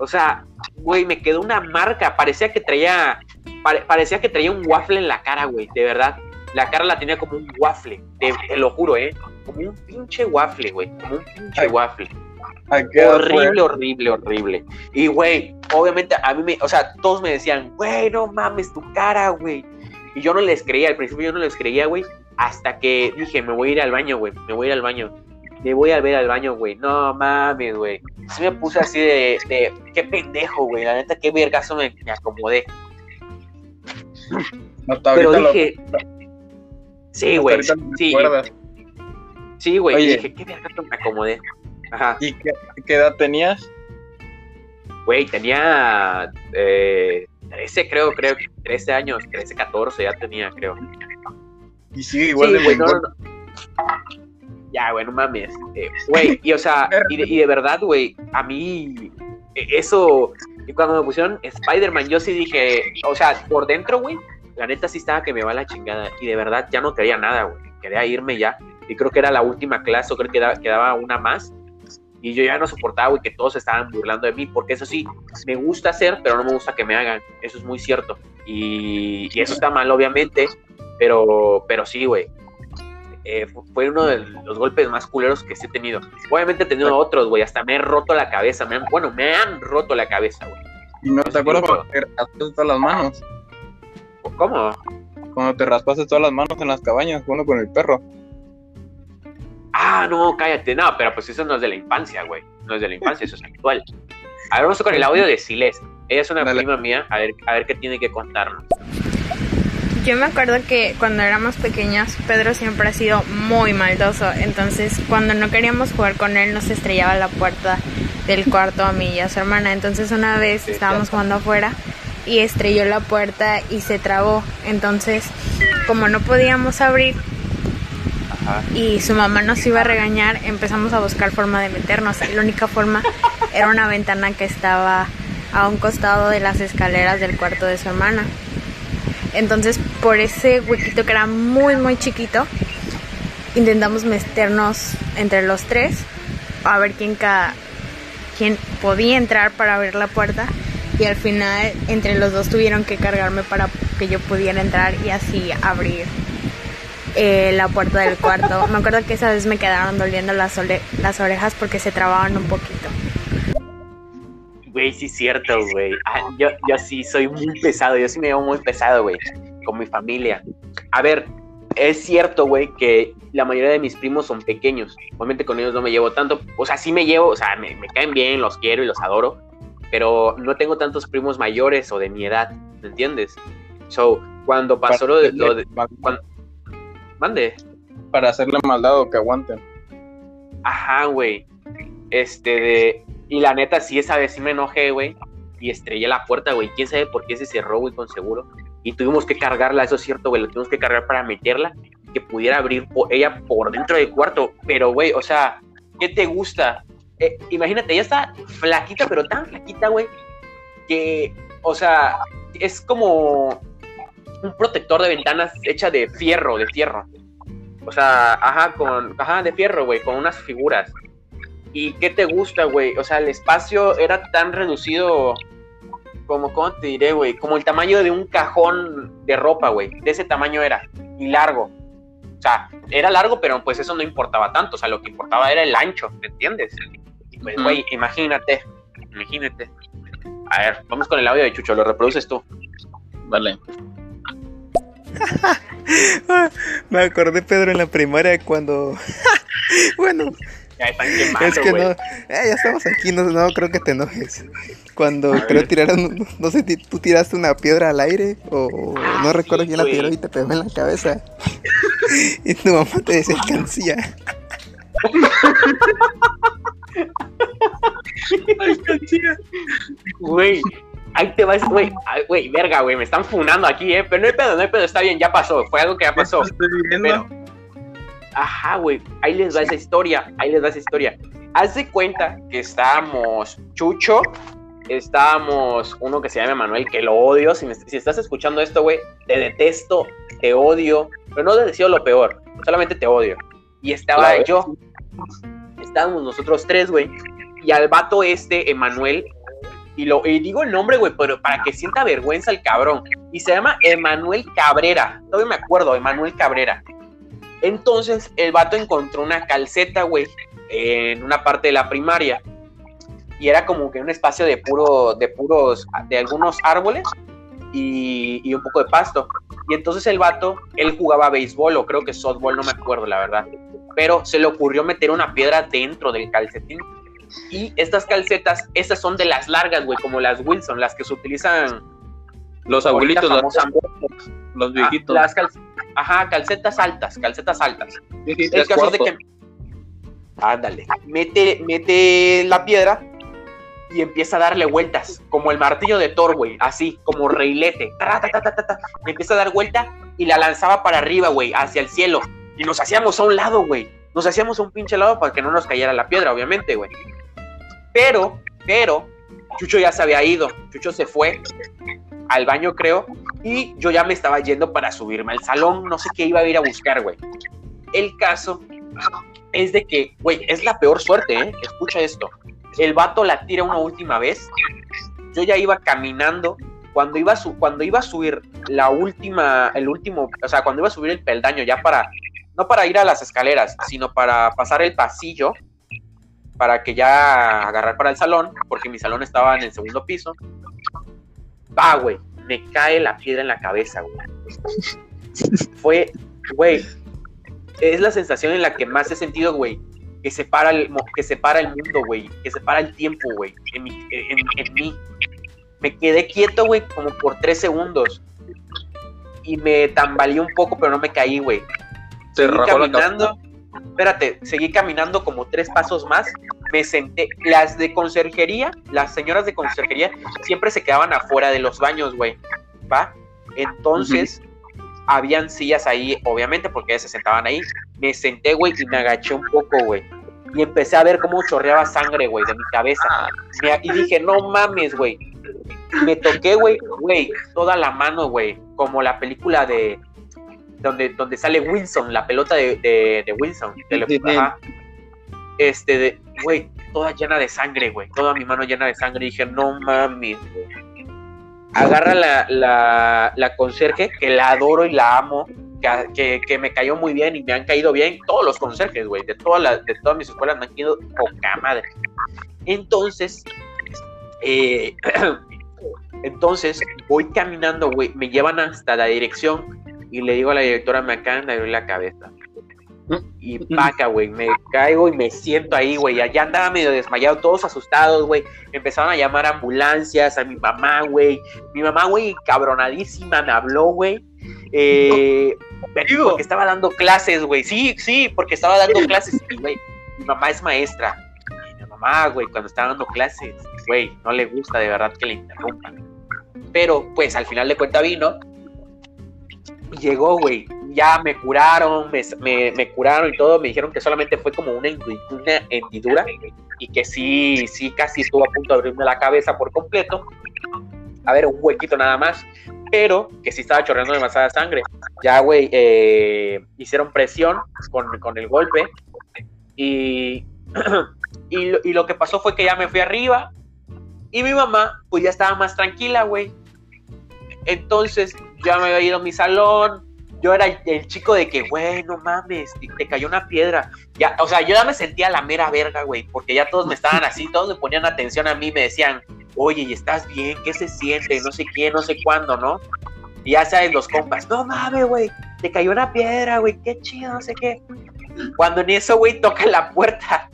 Speaker 2: O sea, güey, me quedó una marca. Parecía que traía, pare- parecía que traía un waffle en la cara, güey, de verdad. La cara la tenía como un waffle, te, te lo juro, ¿eh? Como un pinche waffle, güey. Como un pinche
Speaker 1: Ay,
Speaker 2: waffle. Horrible, horrible, horrible. Y, güey, obviamente a mí me, o sea, todos me decían, güey, no mames tu cara, güey. Y yo no les creía, al principio yo no les creía, güey, hasta que dije, me voy a ir al baño, güey, me voy a ir al baño. Me voy a ver al baño, güey. No mames, güey. Sí me puse así de, de qué pendejo, güey. La neta, qué vergazo me, me acomodé.
Speaker 1: Hasta
Speaker 2: Pero
Speaker 1: ahorita lo-
Speaker 2: dije, sí, güey. Sí, sí, güey. Dije, qué vergazo me acomodé. Ajá.
Speaker 1: ¿Y qué, qué edad tenías?
Speaker 2: Güey, tenía eh, 13, creo, creo, 13 años, 13, 14 ya tenía, creo.
Speaker 1: Y sigue igual
Speaker 2: Sí,
Speaker 1: de
Speaker 2: güey, no, no. Ya, güey, no mames. Eh, Güey, y o sea, y de, y de verdad, güey, a mí, eh, eso, y cuando me pusieron Spider-Man, yo sí dije, o sea, por dentro, güey, la neta sí estaba que me va la chingada. Y de verdad ya no quería nada, güey. Quería irme ya. Y creo que era la última clase, o creo que da- quedaba una más. Y yo ya no soportaba, güey, que todos se estaban burlando de mí, porque eso sí, me gusta hacer, pero no me gusta que me hagan. Eso es muy cierto. Y, y eso está mal, obviamente, pero, pero sí, güey. Eh, fu- fue uno de los golpes más culeros que he tenido. Obviamente he tenido otros, güey. Hasta me he roto la cabeza. Me han, bueno, me han roto la cabeza, güey.
Speaker 1: ¿Y no te
Speaker 2: Sí,
Speaker 1: acuerdas cuando te raspaste todas las manos?
Speaker 2: ¿Cómo?
Speaker 1: Cuando te raspaste todas las manos en las cabañas, jugando con el perro.
Speaker 2: Ah, no, cállate. No, pero pues eso no es de la infancia, güey. No es de la infancia, eso es actual. A ver, vamos con el audio de Siles. Ella es una
Speaker 1: Dale.
Speaker 2: prima mía. A ver, a ver qué tiene que contarnos.
Speaker 6: Yo me acuerdo que cuando éramos pequeños, Pedro siempre ha sido muy maldoso. Entonces, cuando no queríamos jugar con él, nos estrellaba la puerta del cuarto a mí y a su hermana. Entonces, una vez estábamos jugando afuera y estrelló la puerta y se trabó. Entonces, como no podíamos abrir Y su mamá nos iba a regañar, empezamos a buscar forma de meternos. La única forma era una ventana que estaba a un costado de las escaleras del cuarto de su hermana. Entonces, por ese huequito que era muy, muy chiquito, intentamos meternos entre los tres a ver quién, ca- quién podía entrar para abrir la puerta. Y al final, entre los dos tuvieron que cargarme para que yo pudiera entrar y así abrir eh, la puerta del cuarto. Me acuerdo que esa vez me quedaron doliendo las, ole- las orejas porque se trababan un poquito.
Speaker 2: Güey, sí es cierto, güey. Ah, yo, yo sí soy muy pesado, yo sí me llevo muy pesado, güey, con mi familia. A ver, es cierto, güey, que la mayoría de mis primos son pequeños. Obviamente con ellos no me llevo tanto. O sea, sí me llevo, o sea, me, me caen bien, los quiero y los adoro. Pero no tengo tantos primos mayores o de mi edad, ¿me entiendes? So, cuando pasó lo de... Lo de cuando- mande.
Speaker 1: Para hacerle maldad o que aguanten.
Speaker 2: Ajá, güey. Este de. Y la neta, sí, esa vez sí me enojé, güey. Y estrellé la puerta, güey. Quién sabe por qué se cerró, güey, con seguro. Y tuvimos que cargarla, eso es cierto, güey. Lo tuvimos que cargar para meterla. Que pudiera abrir ella por dentro del cuarto. Pero, güey, o sea, ¿qué te gusta? Eh, imagínate, ella está flaquita, pero tan flaquita, güey. Que, o sea, es como un protector de ventanas hecha de fierro, de fierro. O sea, ajá, con, ajá, de fierro, güey, con unas figuras. ¿Y qué te gusta, güey? O sea, el espacio era tan reducido como, ¿cómo te diré, güey? Como el tamaño de un cajón de ropa, güey. De ese tamaño era. y largo. O sea, era largo, pero pues eso no importaba tanto. O sea, lo que importaba era el ancho, ¿me entiendes? Y pues, güey, imagínate, imagínate. A ver, vamos con el audio de Chucho, lo reproduces tú.
Speaker 1: Vale. [LAUGHS]
Speaker 4: Me acordé, Pedro, en la primaria cuando. [LAUGHS] bueno,
Speaker 2: Ya están quemando,
Speaker 4: es que no. eh, ya estamos aquí, no, no creo que te enojes. Cuando
Speaker 2: A
Speaker 4: creo
Speaker 2: ver.
Speaker 4: tiraron. No, no sé, tú tiraste una piedra al aire o
Speaker 2: Ah,
Speaker 4: no recuerdo
Speaker 2: sí,
Speaker 4: quién la tiró y te pegó en la cabeza. [LAUGHS] y tu mamá te decía cancilla.
Speaker 2: Güey, ahí te vas, güey, güey, verga, güey, me están funando aquí, eh, pero no hay pedo, no hay pedo, está bien, ya pasó, fue algo que ya pasó.
Speaker 1: Estoy viviendo.
Speaker 2: Pero, ajá, güey, ahí les va esa historia, ahí les va esa historia. Haz de cuenta que estábamos Chucho, estábamos uno que se llama Manuel, que lo odio, si, me- si estás escuchando esto, güey, te detesto, te odio, pero no te deseo lo peor, solamente te odio. Y estaba yo, estábamos nosotros tres, güey, y al vato este, Emanuel, y, lo, y digo el nombre, güey, pero para que sienta vergüenza el cabrón. Y se llama Emanuel Cabrera. Todavía me acuerdo, Emanuel Cabrera. Entonces, el vato encontró una calceta, güey, en una parte de la primaria. Y era como que un espacio de puro, de puros, de algunos árboles y, un poco de pasto. Y entonces el vato, él jugaba béisbol o creo que softball, no me acuerdo, la verdad. Pero se le ocurrió meter una piedra dentro del calcetín. Y estas calcetas, estas son de las largas, güey, como las Wilson, las que se utilizan
Speaker 1: Los abuelitos, los, los
Speaker 2: Ah,
Speaker 1: viejitos.
Speaker 2: las cal- Ajá, calcetas altas, calcetas altas.
Speaker 1: Sí,
Speaker 2: El caso de que. Ándale. Mete, mete la piedra y empieza a darle vueltas. Como el martillo de Thor, güey. Así, como reilete. Ta, ta, ta. Empieza a dar vuelta y la lanzaba para arriba, güey, hacia el cielo. Y nos hacíamos a un lado, güey. Nos hacíamos un pinche lado para que no nos cayera la piedra, obviamente, güey. Pero, pero, Chucho ya se había ido. Chucho se fue al baño, creo. Y yo ya me estaba yendo para subirme al salón. No sé qué iba a ir a buscar, güey. El caso es de que, güey, es la peor suerte, ¿eh? Escucha esto. El vato la tira una última vez. Yo ya iba caminando. Cuando iba, a su- cuando iba a subir la última, el último, o sea, cuando iba a subir el peldaño ya para, no para ir a las escaleras, sino para pasar el pasillo, para que ya agarrar para el salón, porque mi salón estaba en el segundo piso. Va, güey, me cae la piedra en la cabeza, güey. Fue, güey, es la sensación en la que más he sentido, güey, que separa el, que separa el mundo, güey, que separa el tiempo, güey, en, en, en mí. Me quedé quieto, güey, como por tres segundos. Y me tambaleé un poco, pero no me caí, güey.
Speaker 1: Se
Speaker 2: Seguí caminando. Espérate, seguí caminando como tres pasos más. Me senté. Las de conserjería, las señoras de conserjería, siempre se quedaban afuera de los baños, güey. ¿Va? Entonces, habían sillas ahí, obviamente, porque ellas se sentaban ahí. Me senté, güey, y me agaché un poco, güey. Y empecé a ver cómo chorreaba sangre, güey, de mi cabeza. Me- y dije, no mames, güey. Me toqué, güey, güey, toda la mano, güey. Como la película de. Donde, donde sale Wilson, la pelota de, de, de Wilson. de lo- ajá. Este, de, güey, toda llena de sangre, güey. Toda mi mano llena de sangre. Y dije, no mames, güey. Agarra la, la, la conserje, que la adoro y la amo, que, que, que me cayó muy bien y me han caído bien todos los conserjes, güey. De, todas las- de todas mis escuelas me han caído poca madre. Entonces, eh, [CLEARS THROAT] entonces voy caminando, güey. Me llevan hasta la dirección y le digo a la directora, me acaban de abrir la cabeza. Y paca, güey, me caigo y me siento ahí, güey. Allá andaba medio desmayado, todos asustados, güey. Empezaron a llamar ambulancias, a mi mamá, güey. Mi mamá, güey, cabronadísima, me habló, güey. Eh, porque estaba dando clases, güey. Sí, sí, porque estaba dando clases. Güey, mi mamá es maestra. Y mi mamá, güey, cuando estaba dando clases, güey, no le gusta de verdad que le interrumpan. Pero, pues, al final de cuenta vino. Llegó, güey. Ya me curaron, me, me- curaron y todo. Me dijeron que solamente fue como una, una hendidura. Y que sí, sí, casi estuvo a punto de abrirme la cabeza por completo. A ver, un huequito nada más. Pero que sí estaba chorreando demasiada sangre. Ya, güey, eh, hicieron presión con, con el golpe. Y, [CLEARS THROAT] y, lo- y lo que pasó fue que ya me fui arriba. Y mi mamá, pues ya estaba más tranquila, güey. Entonces, ya me había ido a mi salón. Yo era el, chico de que, güey, no mames, te, cayó una piedra. Ya, o sea, yo ya me sentía la mera verga, güey, porque ya todos me estaban así, todos me ponían atención a mí, me decían, oye, ¿y estás bien? ¿Qué se siente? No sé qué, no sé cuándo, ¿no? Y ya sabes, los compas, no mames, güey, te cayó una piedra, güey, qué chido, no sé qué. Cuando en eso, güey, toca la puerta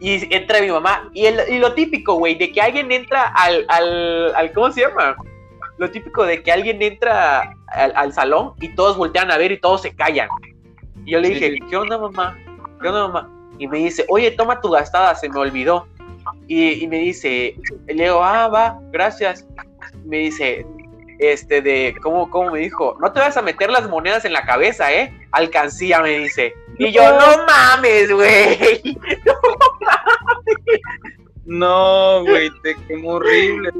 Speaker 2: y entra mi mamá. Y, el- y lo típico, güey, de que alguien entra al, al, al- ¿cómo se llama? Lo típico de que alguien entra al, al salón y todos voltean a ver y todos se callan. Y yo le dije,
Speaker 1: sí.
Speaker 2: ¿qué onda, mamá? ¿Qué onda, mamá? Y me dice, oye, toma tu gastada, se me olvidó. Y, y me dice, le digo, ah, va, gracias. Me dice, este, de, ¿cómo, ¿cómo me dijo? No te vas a meter las monedas en la cabeza, ¿eh? Alcancía, me dice. Y yo, no mames, güey. [LAUGHS]
Speaker 1: No, güey, te quemó horrible.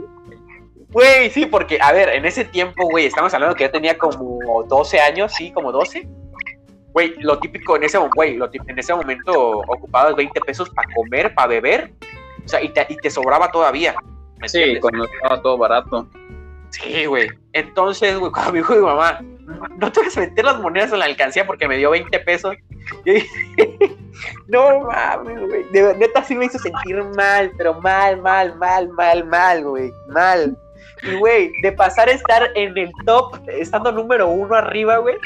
Speaker 2: Güey, sí, porque, a ver, en ese tiempo, güey, estamos hablando que yo tenía como 12 años, sí, como 12. Güey, lo típico en ese, güey, lo en ese momento ocupabas 20 pesos para comer, para beber, o sea, y te, y te sobraba todavía. ¿me
Speaker 1: Sí, cuando estaba todo barato.
Speaker 2: Sí, güey. Entonces, güey, cuando me dijo mi mamá, no te vas a meter las monedas en la alcancía porque me dio 20 pesos. Yo dije, [LAUGHS] no mames, güey. De neta sí me hizo sentir mal, pero mal, mal, mal, mal, mal, güey. Mal. Y, güey, de pasar a estar en el top, estando número uno arriba, güey,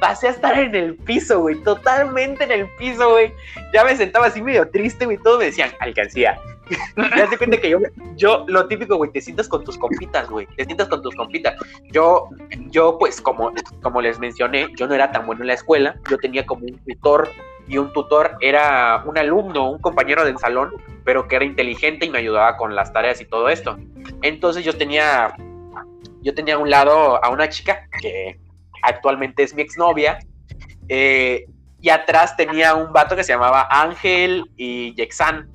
Speaker 2: pasé a estar en el piso, güey. Totalmente en el piso, güey. Ya me sentaba así medio triste, güey. Todos me decían, alcancía. [LAUGHS] Ya te cuenta que yo, yo, lo típico, güey, te sientas con tus compitas, güey. Te sientas con tus compitas. Yo, yo, pues, como, como les mencioné, yo no era tan bueno en la escuela. Yo tenía como un tutor y un tutor era un alumno, un compañero del salón, pero que era inteligente y me ayudaba con las tareas y todo esto. Entonces yo tenía, yo tenía a un lado a una chica que actualmente es mi exnovia. eh, y atrás tenía un vato que se llamaba Ángel y Yexan.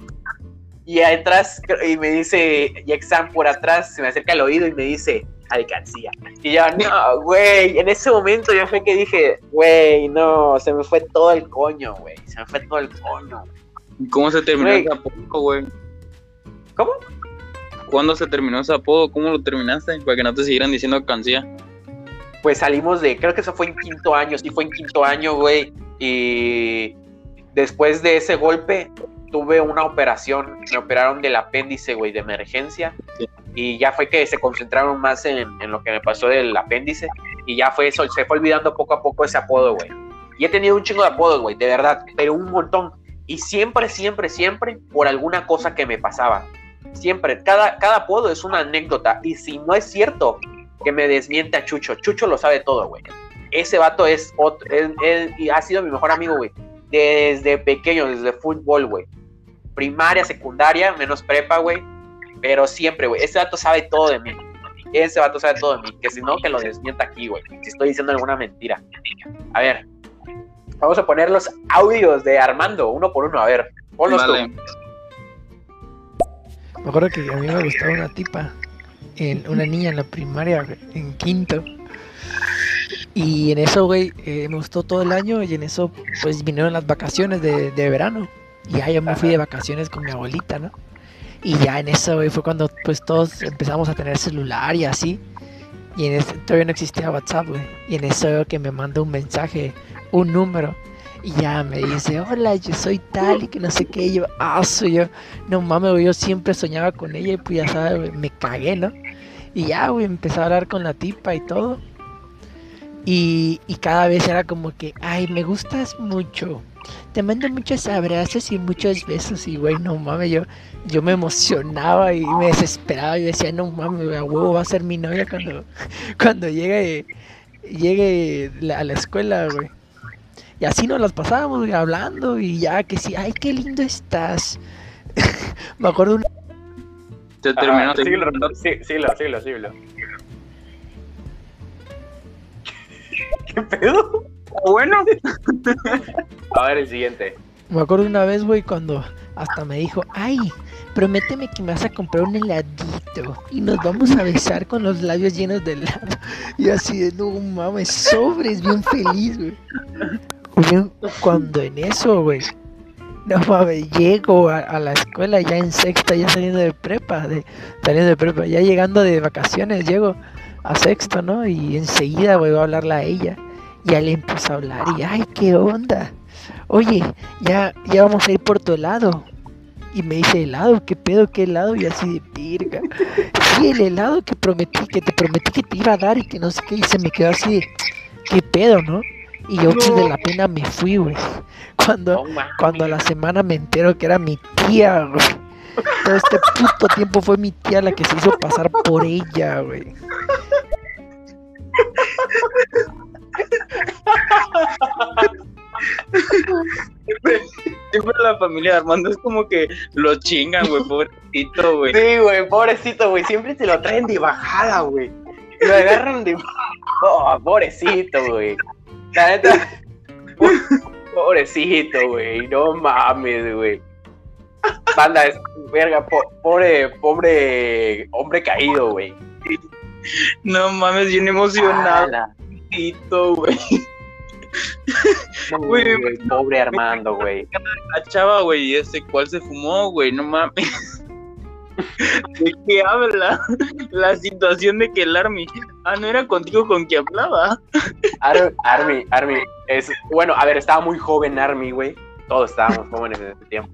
Speaker 2: Y atrás, y me dice, Yexan por atrás, se me acerca al oído y me dice, alcancía. Y yo, no, güey, en ese momento yo fue que dije, güey, no, se me fue todo el coño, güey, se me fue todo el coño.
Speaker 1: ¿Y ¿Cómo se terminó ese apodo, güey?
Speaker 2: ¿Cómo?
Speaker 1: ¿Cuándo se terminó ese apodo? ¿Cómo lo terminaste? Para que no te siguieran diciendo cancía.
Speaker 2: Pues salimos de, creo que eso fue en quinto año, sí fue en quinto año, güey, y después de ese golpe tuve una operación, me operaron del apéndice, güey, de emergencia.
Speaker 1: Sí.
Speaker 2: Y ya fue que se concentraron más en, en lo que me pasó del apéndice. Y ya fue eso, se fue olvidando poco a poco ese apodo, güey. Y he tenido un chingo de apodos, güey, de verdad, pero un montón. Y siempre, siempre, siempre por alguna cosa que me pasaba. Siempre, cada, cada apodo es una anécdota. Y si no es cierto, que me desmiente a Chucho. Chucho lo sabe todo, güey. Ese vato es otro, él, él- ha sido mi mejor amigo, güey. Desde pequeño, desde fútbol, güey. Primaria, secundaria, menos prepa, güey. Pero siempre, güey. Ese vato sabe todo de mí. Ese vato sabe todo de mí. Que si no, que lo desmienta aquí, güey. Si estoy diciendo alguna mentira. A ver. Vamos a poner los audios de Armando, uno por uno. A ver, ponlos
Speaker 1: Vale.
Speaker 2: tú.
Speaker 7: Me acuerdo que a mí me gustaba una tipa, en, una niña en la primaria, en quinto. Y en eso, güey, eh, me gustó todo el año y en eso, pues vinieron las vacaciones de, de verano. Y ya yo me fui de vacaciones con mi abuelita, ¿no? Y ya en eso, güey, fue cuando pues todos empezamos a tener celular y así. Y en ese, todavía no existía WhatsApp, güey. Y en eso veo que me manda un mensaje, un número. Y ya me dice, hola, yo soy tal y que no sé qué. Y yo, ah, soy yo. No mames, güey, yo siempre soñaba con ella y pues ya sabes, güey, me cagué, ¿no? Y ya, güey, empecé a hablar con la tipa y todo. Y, y cada vez era como que, ay, me gustas mucho. Te mando muchos abrazos y muchos besos. Y, güey, no mames, yo, yo me emocionaba y me desesperaba. Y decía, no mames, a huevo va a ser mi novia cuando, [LAUGHS] cuando llegue, llegue a la escuela, güey. Y así nos las pasábamos, güey, hablando. Y ya que sí, ay, qué lindo estás. [LAUGHS] me acuerdo una
Speaker 1: Se terminó.
Speaker 2: Síguelo, sí- síguelo, síguelo, síguelo. ¿Qué pedo? [LAUGHS]
Speaker 1: Bueno,
Speaker 2: A ver el siguiente.
Speaker 7: Me acuerdo una vez, güey, cuando hasta me dijo, ay, prométeme que me vas a comprar un heladito y nos vamos a besar con los labios llenos de helado. Y así de, no mames, sobres, bien feliz, güey. Cuando en eso, güey, no mames, llego a, a la escuela ya en sexta, ya saliendo de prepa, de, saliendo de prepa, ya llegando de vacaciones, llego a sexto, ¿no? Y enseguida, güey, voy a hablarle a ella. Ya le empezó a hablar y, ay, ¿qué onda? Oye, ya, ya vamos a ir por tu helado. Y me dice, helado, ¿qué pedo, qué helado? Y así de virga. Sí, el helado que prometí, que te prometí que te iba a dar y que no sé qué. Y se me quedó así de, ¿qué pedo, no? Y yo pues, de la pena me fui, güey. Cuando, cuando a la semana me entero que era mi tía, güey. Todo este puto tiempo fue mi tía la que se hizo pasar por ella, güey.
Speaker 1: Siempre la familia de Armando es como que lo chingan, güey, pobrecito, güey.
Speaker 2: Sí, güey, pobrecito, güey. Siempre se lo traen de bajada, güey. Lo agarran de. Oh, pobrecito, güey. La neta. Pobrecito, güey. No mames, güey. Banda, es verga, po- pobre, pobre hombre caído, güey.
Speaker 1: No mames, bien emocionado,
Speaker 2: Ala.
Speaker 1: Güey.
Speaker 2: Pobre Armando, güey.
Speaker 1: La chava, güey, y ese cuál se fumó, güey, no mames. ¿De qué habla? La situación de que el Army. Ah, no era contigo con quien hablaba.
Speaker 2: Ar- Army, Army, es, bueno, a ver, estaba muy joven Army, güey. Todos estábamos jóvenes en ese tiempo.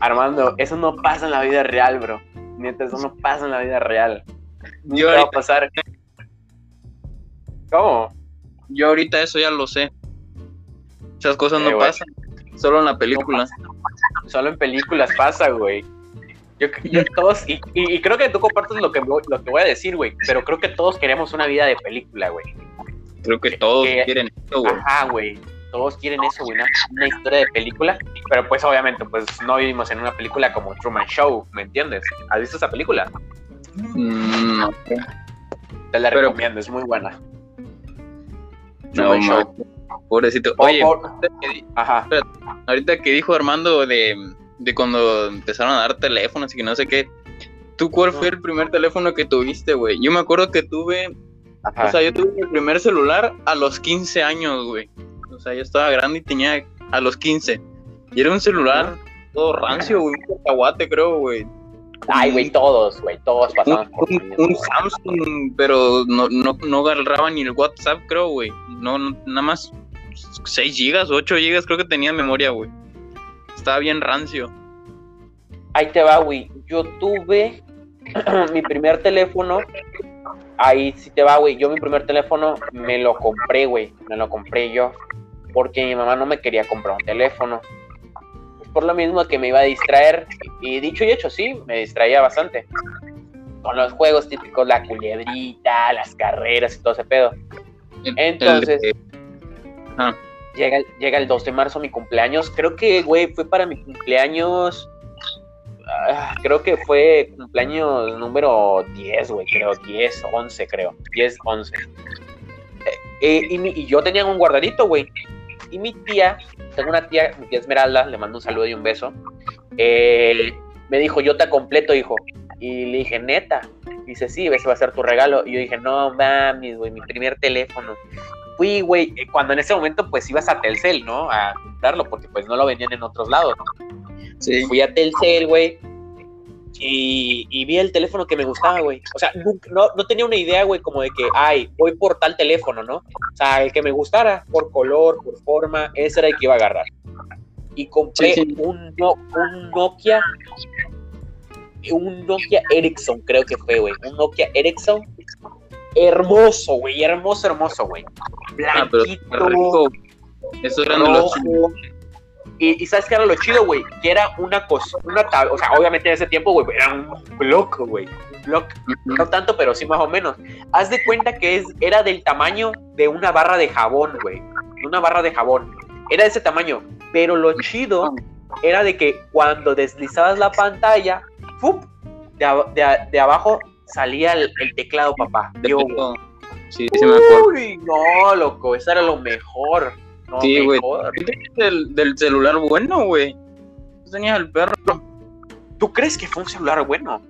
Speaker 2: Armando, eso no pasa en la vida real, bro. Neta, eso no pasa en la vida real.
Speaker 1: Yo
Speaker 2: ¿Qué va a pasar? ¿Cómo?
Speaker 1: Yo ahorita eso ya lo sé. Esas cosas
Speaker 2: Eh,
Speaker 1: no pasan. Solo en la película.
Speaker 2: Solo en películas pasa, güey. Yo, yo todos, y, y- y creo que tú compartes lo que, voy- lo que voy a decir, güey. Pero creo que todos queremos una vida de película, güey.
Speaker 1: Creo que todos
Speaker 2: que-
Speaker 1: quieren eso, güey.
Speaker 2: Ajá, güey. Todos quieren eso, güey. Una, una historia de película. Pero pues obviamente, pues no vivimos en una película como Truman Show, ¿me entiendes? ¿Has visto esa película?
Speaker 1: Mm, no,
Speaker 2: Te la
Speaker 1: Pero-
Speaker 2: recomiendo, es muy buena.
Speaker 1: No,
Speaker 2: Truman
Speaker 1: ma-
Speaker 2: Show.
Speaker 1: pobrecito. Oye,
Speaker 2: oh,
Speaker 1: ahorita que-
Speaker 2: Ajá.
Speaker 1: ahorita que dijo Armando de, de cuando empezaron a dar teléfonos y que no sé qué. ¿Tú cuál fue el primer teléfono que tuviste, güey? Yo me acuerdo que tuve
Speaker 2: Ajá.
Speaker 1: O sea, yo tuve mi primer celular a los 15 años, güey. O sea, yo estaba grande y tenía a los 15. Y era un celular todo rancio, güey. Un cacahuate, creo, güey.
Speaker 2: Ay, güey, todos, güey, todos pasamos por
Speaker 1: un- un. Samsung, pero no, no, no agarraba ni el WhatsApp, creo, güey. No, no, nada más 6 gigas, 8 gigas creo que tenía memoria, güey. Estaba bien rancio.
Speaker 2: Ahí te va, güey. Yo tuve [CLEARS THROAT] mi primer teléfono. Ahí sí te va, güey. Yo mi primer teléfono me lo compré, güey. Me lo compré yo. Porque mi mamá no me quería comprar un teléfono. Por lo mismo que me iba a distraer. Y dicho y hecho, sí, me distraía bastante. Con los juegos típicos, la culebrita, las carreras y todo ese pedo. Entonces-
Speaker 1: el- ah,
Speaker 2: Llega, el- llega el 2 de marzo mi cumpleaños. Creo que, güey, fue para mi cumpleaños. ah, creo que fue cumpleaños número 10, güey, creo. 10, 11, creo. 10, 11. Eh, eh, y, y yo tenía un guardadito, güey. Y mi tía, tengo una tía, mi tía Esmeralda, le mando un saludo y un beso. eh, me dijo, yo te completo, hijo. Y le dije, neta. Dice, sí, ese va a ser tu regalo. Y yo dije, no mames, güey, mi primer teléfono fui, güey, eh, cuando en ese momento pues ibas a Telcel, ¿no? A comprarlo, porque pues no lo vendían en otros lados.
Speaker 1: sí.
Speaker 2: Fui a Telcel, güey, y, y vi el teléfono que me gustaba, güey. O sea, no, no tenía una idea, güey, como de que, ay, voy por tal teléfono, ¿no? O sea, el que me gustara, por color, por forma, ese era el que iba a agarrar. Y compré
Speaker 1: Sí, sí.
Speaker 2: Un, no- un Nokia, un Nokia Ericsson, creo que fue, güey. Un Nokia Ericsson. Hermoso, güey, hermoso, hermoso, güey.
Speaker 1: Ah, pero
Speaker 2: Blanquito,
Speaker 1: rico. Eso eran de los
Speaker 2: rojo. Y, y sabes qué era lo chido, güey, que era una cosa, una tab- o sea, obviamente en ese tiempo, güey, era un block, güey, un no tanto, pero sí más o menos. Haz de cuenta que es, era del tamaño de una barra de jabón, güey, una barra de jabón, era de ese tamaño, pero lo chido era de que cuando deslizabas la pantalla, ¡fup! De, de abajo salía el, el teclado, papá. Yo.
Speaker 1: Sí, sí me acuerdo.
Speaker 2: Uy, no, loco, eso era lo mejor. No,
Speaker 1: Sí, güey.
Speaker 2: mejor.
Speaker 1: ¿Tú tenías del, del celular bueno, güey? Tú tenías el perro.
Speaker 2: ¿Tú crees que fue un celular bueno?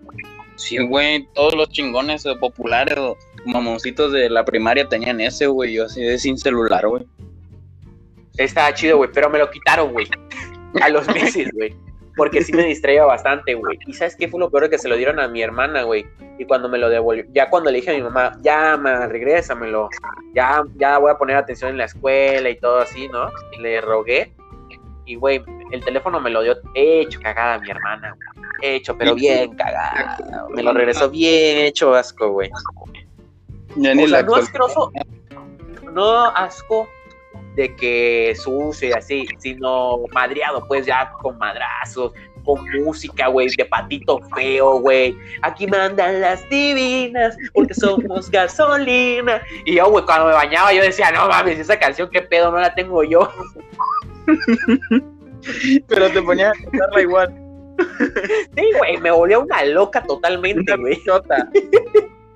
Speaker 1: Sí, güey. Todos los chingones eh, populares o mamoncitos de la primaria tenían ese, güey. Yo así de sin celular, güey.
Speaker 2: Estaba chido, güey, pero me lo quitaron, güey. A los [LAUGHS] meses, güey. Porque sí me distraía bastante, güey. ¿Y sabes qué fue lo peor? Que se lo dieron a mi hermana, güey. Y cuando me lo devolvió, ya cuando le dije a mi mamá, ya, ma, regrésamelo, ya, ya voy a poner atención en la escuela y todo así, ¿no? Y le rogué. Y, güey, el teléfono me lo dio hecho cagada mi hermana, güey. Hecho, pero bien cagada. Me lo regresó bien hecho asco, güey. O sea, no asqueroso, no asco de que sucio y así, sino madreado, pues ya con madrazos, con música, güey, de patito feo, güey. Aquí mandan las divinas porque somos [LAUGHS] gasolina. Y yo, güey, cuando me bañaba, yo decía, no mames, esa canción, qué pedo, no la tengo yo. [LAUGHS]
Speaker 1: Pero te ponía a cantarla igual. [LAUGHS]
Speaker 2: Sí, güey, me volvía una loca totalmente,
Speaker 1: Una
Speaker 2: güey.
Speaker 1: bichota.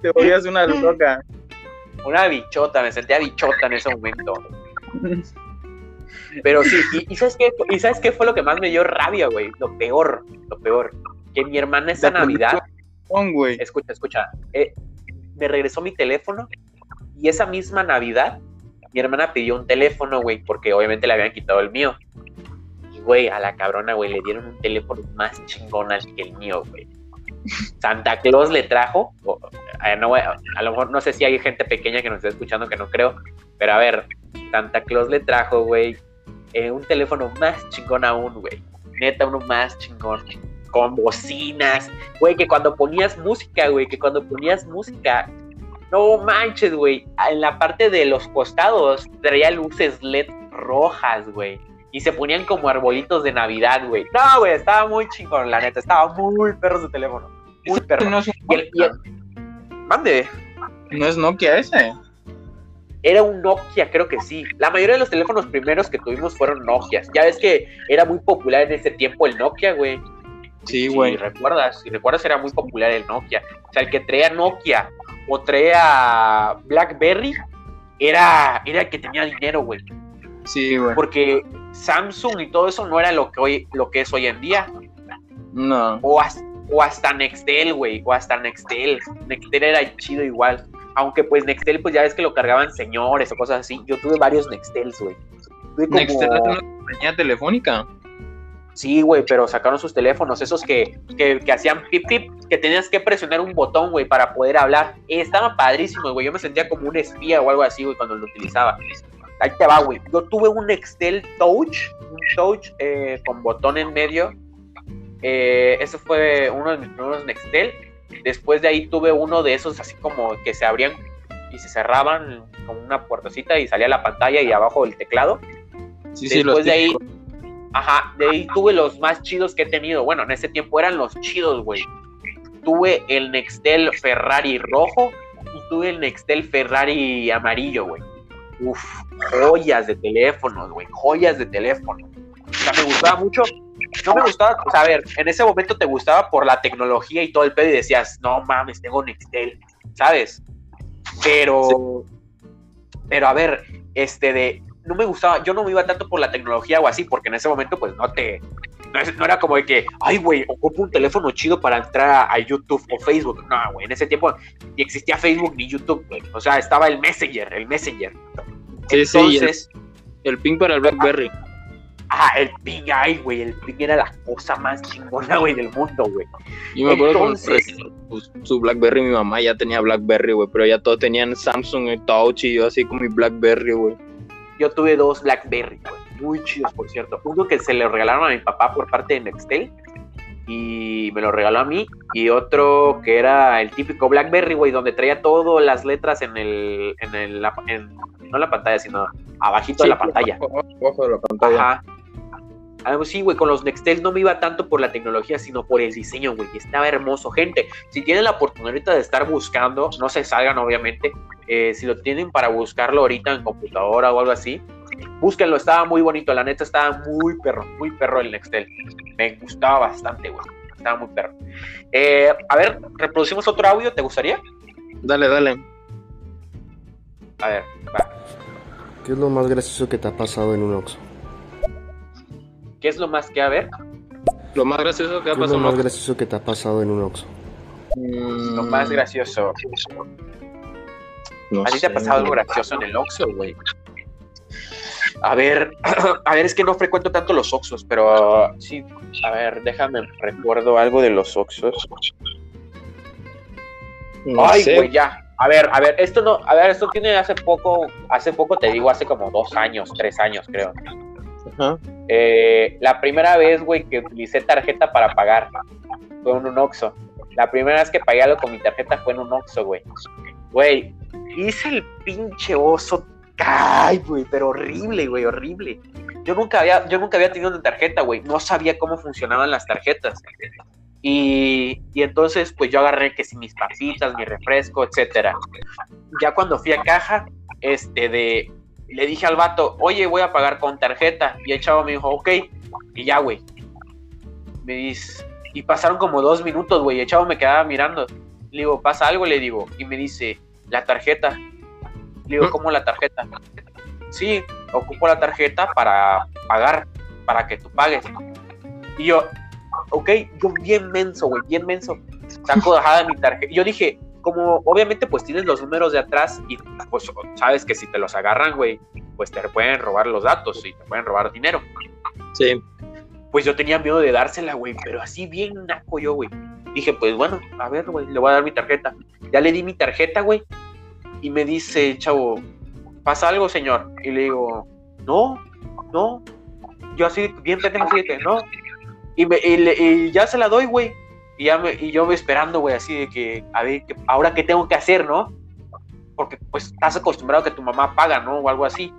Speaker 1: Te volvías una loca.
Speaker 2: Una bichota, me sentía bichota en ese momento. [LAUGHS] Pero sí, y, y ¿sabes qué? ¿Y sabes qué fue lo que más me dio rabia, güey? Lo peor, lo peor. Que mi hermana esa
Speaker 1: La
Speaker 2: Navidad, escucha, escucha, eh, me regresó mi teléfono y esa misma Navidad mi hermana pidió un teléfono, güey, porque obviamente le habían quitado el mío. Y, güey, a la cabrona, güey, le dieron un teléfono más chingón al que el mío, güey. Santa Claus le trajo, eh, a lo mejor no sé si hay gente pequeña que nos está escuchando que no creo, pero a ver, Santa Claus le trajo, güey, eh, un teléfono más chingón aún, güey. Neta, uno más chingón. Con bocinas, güey, que cuando ponías música, güey, que cuando ponías música, no manches, güey, en la parte de los costados traía luces LED rojas, güey. Y se ponían como arbolitos de Navidad, güey. No, güey, estaba muy chingón, la neta. Estaba muy perro su teléfono. Muy perro.
Speaker 1: No es, un
Speaker 2: Y el- y el- Mande.
Speaker 1: no es Nokia ese.
Speaker 2: Era un Nokia, creo que sí. La mayoría de los teléfonos primeros que tuvimos fueron Nokias. Ya ves que era muy popular en ese tiempo el Nokia, güey.
Speaker 1: Sí,
Speaker 2: Si
Speaker 1: güey.
Speaker 2: recuerdas, si recuerdas era muy popular el Nokia. O sea, el que traía Nokia o traía BlackBerry era, era el que tenía dinero, güey.
Speaker 1: Sí, güey.
Speaker 2: Porque Samsung y todo eso no era lo que hoy, lo que es hoy en día.
Speaker 1: No.
Speaker 2: O, has- o hasta Nextel, güey. O hasta Nextel. Nextel era chido igual. Aunque pues Nextel, pues ya ves que lo cargaban señores o cosas así. Yo tuve varios Nextels, güey. Como-
Speaker 1: Nextel es una compañía telefónica.
Speaker 2: Sí, güey, pero sacaron sus teléfonos, esos que, que, que hacían pip pip, que tenías que presionar un botón, güey, para poder hablar. Eh, estaban padrísimos, güey. Yo me sentía como un espía o algo así, güey, cuando lo utilizaba. Ahí te va, güey. Yo tuve un Nextel Touch, un Touch eh, con botón en medio. Eh, ese fue uno de mis primeros Nextel. Después de ahí tuve uno de esos así como que se abrían y se cerraban con una puertecita y salía la pantalla y abajo el teclado.
Speaker 1: Sí, sí, los
Speaker 2: Después de ahí, ajá, de ahí tuve los más chidos que he tenido. Bueno, en ese tiempo eran los chidos, güey. Tuve el Nextel Ferrari rojo y tuve el Nextel Ferrari amarillo, güey. Uf, joyas de teléfonos, güey, joyas de teléfono. O sea, me gustaba mucho. No me gustaba, a ver, en ese momento te gustaba por la tecnología y todo el pedo y decías, no mames, tengo Nextel, ¿sabes? Pero, pero a ver, este de, no me gustaba, yo no me iba tanto por la tecnología o así, porque en ese momento pues no te, no, no era como de que, ay güey, ocupo un teléfono chido para entrar a, a YouTube o Facebook. No, güey, en ese tiempo ni existía Facebook ni YouTube, güey. O sea, estaba el Messenger, el Messenger.
Speaker 1: Sí, sí, y el-
Speaker 2: Entonces,
Speaker 1: El ping para el Blackberry.
Speaker 2: ah, el ping, ay güey, el ping era la cosa más chingona, güey, del mundo, güey.
Speaker 1: Yo me acuerdo
Speaker 2: Entonces-
Speaker 1: traía, pues, su Blackberry, mi mamá ya tenía Blackberry, güey, pero ya todos tenían Samsung y Touch y yo así con mi Blackberry, güey.
Speaker 2: Yo tuve dos Blackberry, güey, muy chidos, por cierto. Uno que se le regalaron a mi papá por parte de Nextel y me lo regaló a mí. Y otro que era el típico Blackberry, güey, donde traía todas las letras en el, en el, en- no la pantalla, sino abajito de la pantalla.
Speaker 1: Abajo de la pantalla.
Speaker 2: Ajá. Ah, sí, güey, con los Nextel no me iba tanto por la tecnología, sino por el diseño, güey. Estaba hermoso. Gente, si tienen la oportunidad ahorita de estar buscando, no se salgan, obviamente. eh, si lo tienen para buscarlo ahorita en computadora o algo así, búsquenlo. Estaba muy bonito, la neta estaba muy perro, muy perro el Nextel. Me gustaba bastante, güey. Estaba muy perro. Eh, a ver, reproducimos otro audio, ¿te gustaría?
Speaker 1: Dale, dale.
Speaker 2: A ver, va.
Speaker 8: ¿Qué es lo más gracioso que te ha pasado en un Oxxo?
Speaker 2: ¿Qué es lo más que a ver?
Speaker 1: Lo más gracioso que ha
Speaker 8: ¿Qué es lo
Speaker 1: pasado.
Speaker 8: más gracioso que te ha pasado en un Oxxo?
Speaker 2: Lo más gracioso.
Speaker 1: No
Speaker 2: ¿A ti te ha pasado algo gracioso en el Oxxo, güey? A ver, [CLEARS THROAT] a ver, es que no frecuento tanto los Oxos, pero uh, sí, a ver, déjame, recuerdo algo de los Oxos.
Speaker 1: No
Speaker 2: Ay, güey, ya. A ver, a ver, esto no, a ver, esto tiene hace poco, hace poco te digo, hace como dos años, tres años, creo. Eh, la primera vez, güey, que utilicé tarjeta para pagar fue en un Oxxo. La primera vez que pagué algo con mi tarjeta fue en un Oxxo, güey. Güey, hice el pinche oso. Ay, güey, pero horrible, güey, horrible. Yo nunca había, yo nunca había tenido una tarjeta, güey. No sabía cómo funcionaban las tarjetas. Y, y entonces, pues yo agarré que si mis papitas, mi refresco, etcétera. Ya cuando fui a caja, este, de, le dije al vato, oye, voy a pagar con tarjeta. Y el chavo me dijo, ok. Y ya, güey. Me dice, y pasaron como dos minutos, güey. y El chavo me quedaba mirando. Le digo, ¿pasa algo? Le digo. Y me dice, la tarjeta. Le digo, ¿cómo la tarjeta? Sí, ocupo la tarjeta para pagar, para que tú pagues. Y yo, ok, yo bien menso, güey, bien menso. Saco dejada mi tarjeta. Yo dije, como obviamente pues tienes los números de atrás y pues sabes que si te los agarran, güey, pues te pueden robar los datos y te pueden robar dinero.
Speaker 1: Sí.
Speaker 2: Pues yo tenía miedo de dársela, güey, pero así bien naco yo, güey. Dije, pues bueno, a ver, güey, le voy a dar mi tarjeta. Ya le di mi tarjeta, güey, y me dice, chavo, ¿pasa algo, señor? Y le digo, no, no. Yo así, bien pendejo, no. Y, me, y, le- y ya se la doy, güey. Y, ya me- y yo me esperando, güey, así de que, a ver, que, ahora qué tengo que hacer, ¿no? Porque pues estás acostumbrado a que tu mamá paga, ¿no? O algo así.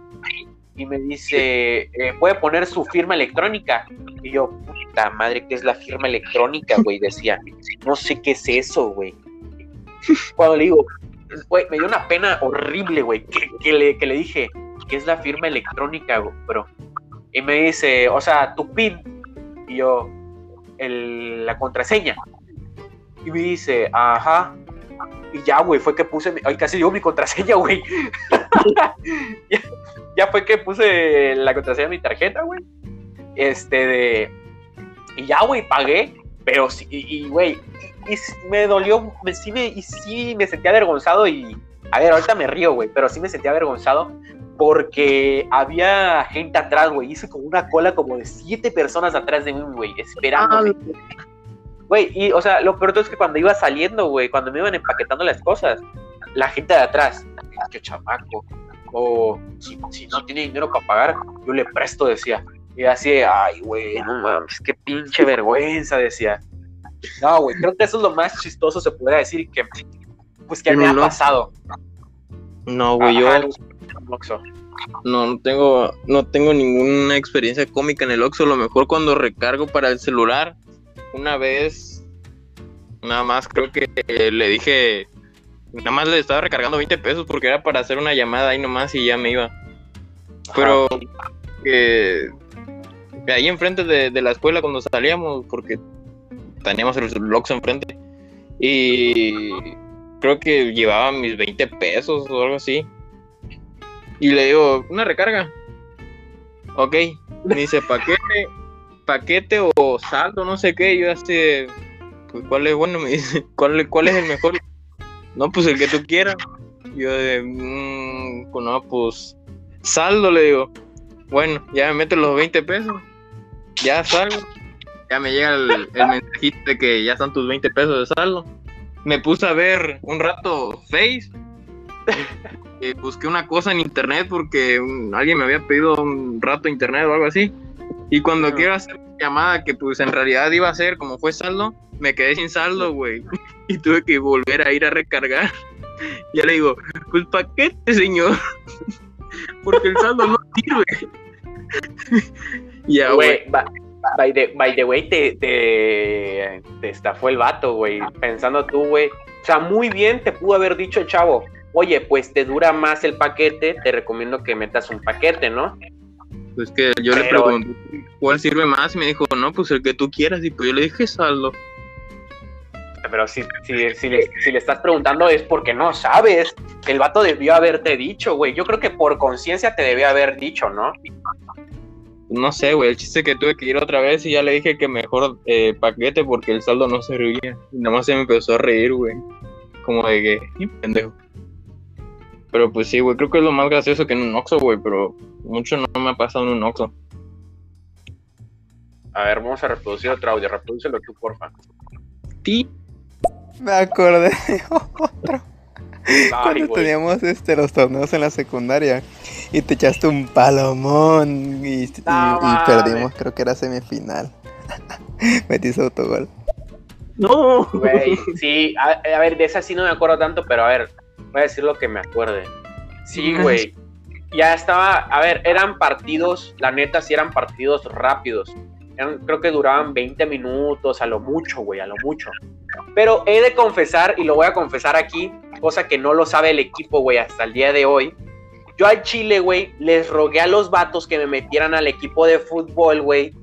Speaker 2: Y me dice, eh, ¿puede poner su firma electrónica? Y yo, puta madre, ¿qué es la firma electrónica, güey? Decía, no sé qué es eso, güey. Cuando le digo, güey, me dio una pena horrible, güey, que, que le, que le dije, ¿qué es la firma electrónica, bro? Y me dice, o sea, tu PIN. Y yo, el- la contraseña. Y me dice, ajá. Y ya, güey, fue que puse, mi- ay, casi digo mi contraseña, güey. [LAUGHS] ya, ya fue que puse la contraseña de mi tarjeta, güey. Este de... Y ya, güey, pagué. Pero sí, y, güey, y, y me dolió, me, sí me, y sí me sentí avergonzado y... A ver, ahorita me río, güey, pero sí me sentí avergonzado porque había gente atrás, güey. Hice como una cola como de siete personas atrás de mí, güey, esperándome. Güey, y, o sea, lo peor es que cuando iba saliendo, güey, cuando me iban empaquetando las cosas, la gente de atrás, "Ah, qué chamaco, o si, si no tiene dinero para pagar, yo le presto, decía. Y así, ay, güey, no mames, qué pinche vergüenza, decía. No, güey, creo que eso es lo más chistoso, se podría decir, que, pues, que me ha pasado.
Speaker 1: No, güey, yo no, no tengo, no tengo ninguna experiencia cómica en el Oxxo. Lo mejor cuando recargo para el celular. Una vez, nada más creo que eh, le dije, nada más le estaba recargando 20 pesos porque era para hacer una llamada ahí nomás y ya me iba. Pero que ahí enfrente de, de la escuela cuando salíamos, porque teníamos el Oxxo enfrente. Y creo que llevaba mis 20 pesos o algo así. Y le digo, una recarga. Ok. Me dice, paquete, paquete o saldo, no sé qué. Yo así, pues cuál es bueno, me dice, ¿cuál, cuál es el mejor? No, pues el que tú quieras. Yo de, "Mm, pues no, pues saldo, le digo. Bueno, ya me meto los 20 pesos. Ya salgo. Ya me llega el, el mensajito de que ya están tus 20 pesos de saldo. Me puse a ver un rato Face. Eh, busqué una cosa en internet porque un- alguien me había pedido un rato internet o algo así. Y cuando quiero hacer una llamada que pues en realidad iba a ser como fue saldo, me quedé sin saldo, güey. [LAUGHS] Y tuve que volver a ir a recargar. [LAUGHS] Ya le digo, pues paquete, señor. [LAUGHS] Porque el saldo no sirve. ya, güey.
Speaker 2: By the, by the way, te, te, te estafó el vato, güey. Pensando tú, güey. O sea, muy bien te pudo haber dicho el chavo. Oye, pues te dura más el paquete, te recomiendo que metas un paquete, ¿no?
Speaker 1: Pues que yo le pregunté cuál sirve más y me dijo, no, pues el que tú quieras. Y pues yo le dije saldo.
Speaker 2: Pero si, si, si, le, si le estás preguntando es porque no sabes. El vato debió haberte dicho, güey. Yo creo que por conciencia te debió haber dicho, ¿no?
Speaker 1: No sé, güey. El chiste es que tuve que ir otra vez y ya le dije que mejor eh, paquete porque el saldo no servía. Y nada más se me empezó a reír, güey. Como de que, "Qué pendejo. Pero pues sí, güey, creo que es lo más gracioso que en un Oxxo, güey, pero mucho no me ha pasado en un Oxxo.
Speaker 2: A ver, vamos a reproducir otro audio. Reprodúcelo tú, porfa.
Speaker 1: Ti,
Speaker 4: Me acordé de [LAUGHS] otro.
Speaker 2: Ay,
Speaker 4: Cuando teníamos este, los torneos en la secundaria y te echaste un palomón y, y- y
Speaker 2: mames.
Speaker 4: perdimos, creo que era semifinal. [LAUGHS] Metiste autogol.
Speaker 1: no.
Speaker 2: Güey, sí, a, a ver, de esa sí no me acuerdo tanto, pero a ver, voy a decir lo que me acuerde. Sí, güey. Ya estaba, a ver, eran partidos, la neta, sí eran partidos rápidos. Eran- creo que duraban 20 minutos, a lo mucho, güey, a lo mucho. Pero he de confesar, y lo voy a confesar aquí, cosa que no lo sabe el equipo, güey, hasta el día de hoy. Yo al Chile, güey, les rogué a los vatos que me metieran al equipo de fútbol, güey,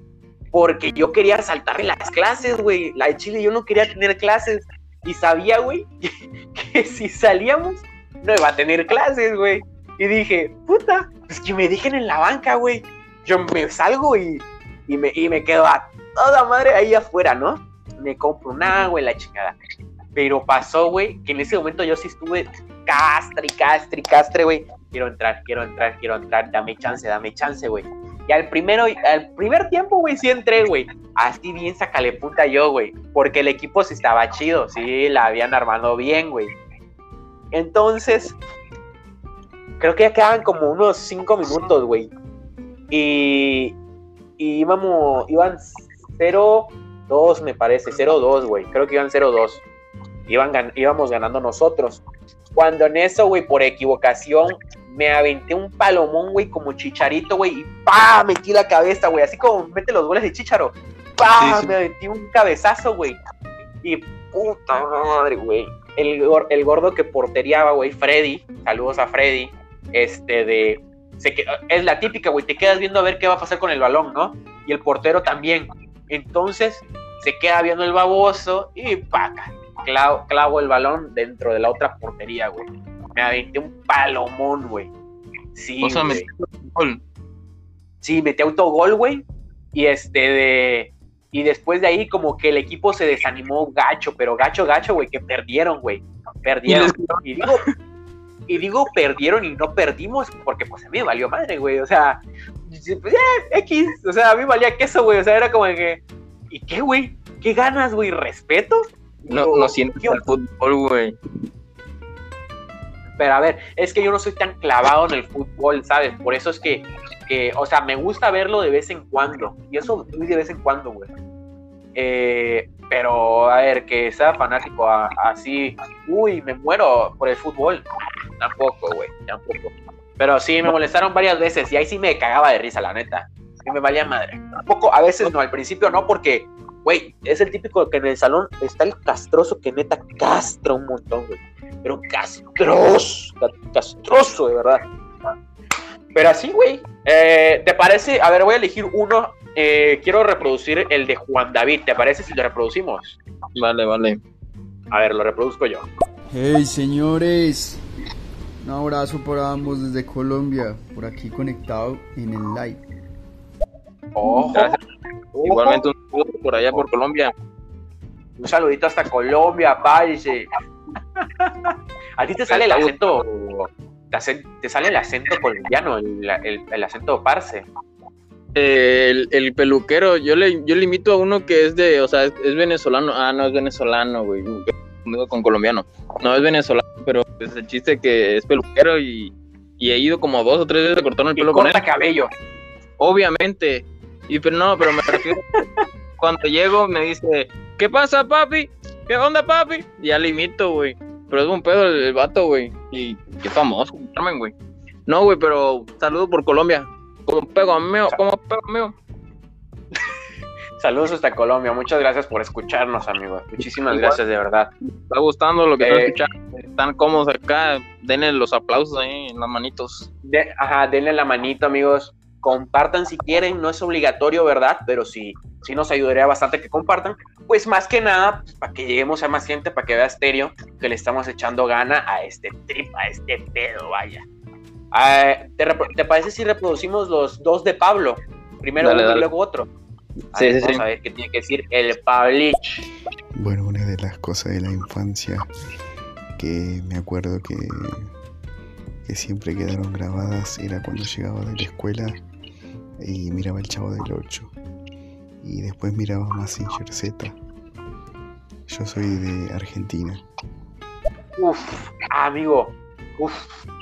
Speaker 2: porque yo quería saltarme las clases, güey. La de Chile yo no quería tener clases. Y sabía, güey, [LAUGHS] que, si salíamos no iba a tener clases, güey. Y dije, puta, pues que me dejen en la banca, güey. Yo me salgo y, me, y me quedo a toda madre ahí afuera, ¿no? Me compro un agua y la chingada. Pero pasó, güey, que en ese momento yo sí estuve castre, castre, castre, güey. Quiero entrar, quiero entrar, quiero entrar. Dame chance, dame chance, güey. Y al primero, al primer tiempo, güey, sí entré, güey. Así bien sacale punta yo, güey. Porque el equipo sí estaba chido, sí, la habían armado bien, güey. Entonces, creo que ya quedaban como unos cinco minutos, güey. Y, y íbamos, iban 0-2, me parece, 0-2, güey. Creo que iban 0-2. Iban gan- íbamos ganando nosotros. Cuando en eso, güey, por equivocación, me aventé un palomón, güey, como chicharito, güey, y ¡pa! Metí la cabeza, güey, así como mete los goles de chicharo. ¡Pa!
Speaker 1: Sí, sí.
Speaker 2: Me aventé un cabezazo, güey. Y puta madre, güey. El, el gordo que porteriaba, güey, Freddy, saludos a Freddy, este de... Se que- es la típica, güey, te quedas viendo a ver qué va a pasar con el balón, ¿no? Y el portero también. Entonces, se queda viendo el baboso y ¡paca! Clavo, clavo el balón dentro de la otra portería, güey. Me aventé un palomón, güey. Sí,
Speaker 1: O sea,
Speaker 2: güey.
Speaker 1: me gol.
Speaker 2: Sí, metí autogol, güey. Y este de. Y después de ahí, como que el equipo se desanimó gacho, pero gacho, gacho, güey, que perdieron, güey. Perdieron. Y digo, y digo perdieron y no perdimos, porque pues a mí me valió madre, güey. O sea, pues, eh, X. O sea, a mí valía queso, güey. O sea, era como que. ¿Y qué, güey? ¿Qué ganas, güey? ¿Respeto?
Speaker 1: No, no sientes
Speaker 2: yo-
Speaker 1: el fútbol, güey.
Speaker 2: Pero a ver, es que yo no soy tan clavado en el fútbol, ¿sabes? Por eso es que, que, o sea, me gusta verlo de vez en cuando. Y eso muy de vez en cuando, güey. Eh, pero, a ver, que sea fanático a- así, uy, me muero por el fútbol. Tampoco, güey, tampoco. Pero sí, me molestaron varias veces y ahí sí me cagaba de risa, la neta. Y me valía madre. Tampoco, a veces no, al principio no, porque, güey, es el típico que en el salón está el castroso que neta castra un montón, güey pero castroso, ca- castroso, de verdad. Pero así, güey. Eh, ¿Te parece? A ver, voy a elegir uno. Eh, quiero reproducir el de Juan David. ¿Te parece si lo reproducimos?
Speaker 1: Vale, vale.
Speaker 2: A ver, lo reproduzco yo.
Speaker 9: Hey señores, un abrazo para ambos desde Colombia, por aquí conectado en el live.
Speaker 2: Ojo.
Speaker 1: Igualmente un saludo por allá por Colombia.
Speaker 2: Un saludito hasta Colombia, parce. [LAUGHS] A ti te sale el acento. Te, sale el acento colombiano, el, el- el acento parce.
Speaker 1: El, el peluquero, yo le, yo le invito a uno que es de, o sea, es, es venezolano. Ah, no es venezolano, güey. Conmigo con colombiano. No es venezolano, pero es el chiste que es peluquero y, y he ido como dos o tres veces a cortarme el
Speaker 2: Y
Speaker 1: pelo con él.
Speaker 2: corta cabello.
Speaker 1: Obviamente. Y pero no, pero me refiero. [LAUGHS] cuando llego me dice, ¿qué pasa, papi? ¿Qué onda, papi? Y ya le imito, güey. Pero es un pedo el, el vato, güey. Y qué famoso, Carmen, güey. No, güey, pero saludo por Colombia. Como pego mío, como pego mío.
Speaker 2: Saludos hasta Colombia. Muchas gracias por escucharnos, amigos. Muchísimas
Speaker 1: Igual.
Speaker 2: gracias, de verdad.
Speaker 1: Está gustando lo que están
Speaker 2: Eh.
Speaker 1: escuchando. Están cómodos acá. Denle los aplausos ahí en las manitos.
Speaker 2: De- ajá, denle la manito, amigos. Compartan si quieren, no es obligatorio, ¿verdad? Pero sí, sí nos ayudaría bastante que compartan. Pues más que nada, pues, para que lleguemos a más gente, para que vea Stereo, que le estamos echando gana a este trip, a este pedo, vaya. Ah, ¿te, parece si reproducimos los dos de Pablo? Primero
Speaker 1: Dale,
Speaker 2: uno y luego otro.
Speaker 1: Sí, sí, sí.
Speaker 2: a ver qué tiene que decir el Pablich.
Speaker 10: Bueno, una de las cosas de la infancia que me acuerdo que que siempre quedaron grabadas era cuando llegaba de la escuela y miraba el Chavo del 8. Y después miraba Mazinger Z. Yo soy de Argentina.
Speaker 2: Uf, amigo. Uf,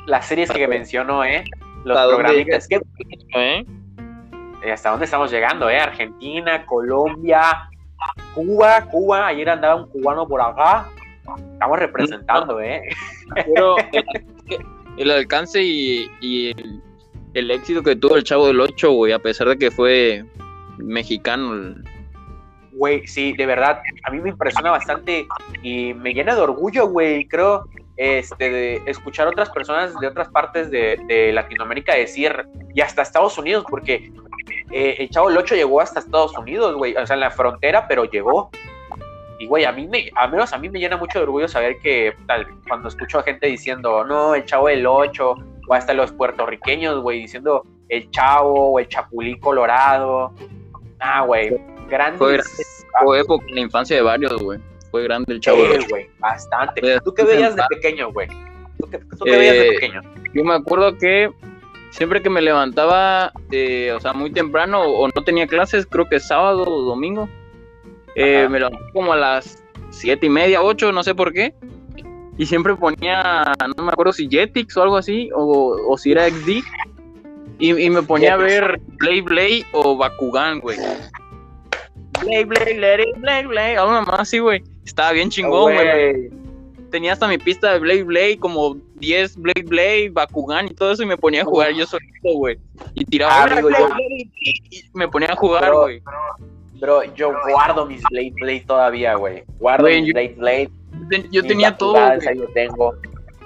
Speaker 2: las series que mencionó, ¿eh? Los
Speaker 1: ¿Hasta dónde
Speaker 2: programitas.
Speaker 1: llegas? ¿Eh?
Speaker 2: Eh, ¿Hasta dónde estamos llegando, eh? Argentina, Colombia, Cuba, Cuba. Ayer andaba un cubano por acá. Estamos representando, ¿eh?
Speaker 1: Pero [LAUGHS] el, el alcance y, y el, el éxito que tuvo el Chavo del 8, güey, a pesar de que fue mexicano.
Speaker 2: Güey, sí, de verdad, a mí me impresiona bastante y me llena de orgullo, güey, creo, este, de escuchar otras personas de otras partes de, de Latinoamérica decir, y hasta Estados Unidos, porque eh, el Chavo del 8 llegó hasta Estados Unidos, güey, o sea, en la frontera, pero llegó. Y, güey, a mí me, al menos a mí me llena mucho de orgullo saber que, tal, cuando escucho a gente diciendo, no, el Chavo del 8, o hasta los puertorriqueños, güey, diciendo el Chavo o el Chapulí Colorado. Ah, güey, grandes.
Speaker 1: Fue grande, fue época en la infancia de varios, güey. Fue grande el Chavo
Speaker 2: Sí,
Speaker 1: 8.
Speaker 2: güey, bastante.
Speaker 1: Fue-
Speaker 2: ¿Tú qué veías de pequeño, güey? ¿Tú qué, tú qué veías de
Speaker 1: Eh,
Speaker 2: pequeño?
Speaker 1: Yo me acuerdo que siempre que me levantaba, eh, o sea, muy temprano o no tenía clases, creo que sábado o domingo, eh, me levantaba como a las siete y media, ocho, no sé por qué. Y siempre ponía, no me acuerdo si Jetix o algo así, o, o si era XD. Y, y me ponía a ver Play Play o Bakugan, güey. Play Play, let it play Play. Algo más así, güey. Estaba bien chingón, güey tenía hasta mi pista de Blade Blade, como 10 Blade Blade, Bakugan y todo eso, y me ponía a jugar yo solito, güey. Y tiraba
Speaker 2: Ah,
Speaker 1: y me ponía a jugar, güey.
Speaker 2: Bro, yo guardo mis Blade Blade todavía, güey. Guardo
Speaker 1: Güey,
Speaker 2: mis
Speaker 1: yo-
Speaker 2: Blade Blade.
Speaker 1: Ten- Yo tenía todo,
Speaker 2: Bakugans,
Speaker 1: güey.
Speaker 2: Ahí lo tengo.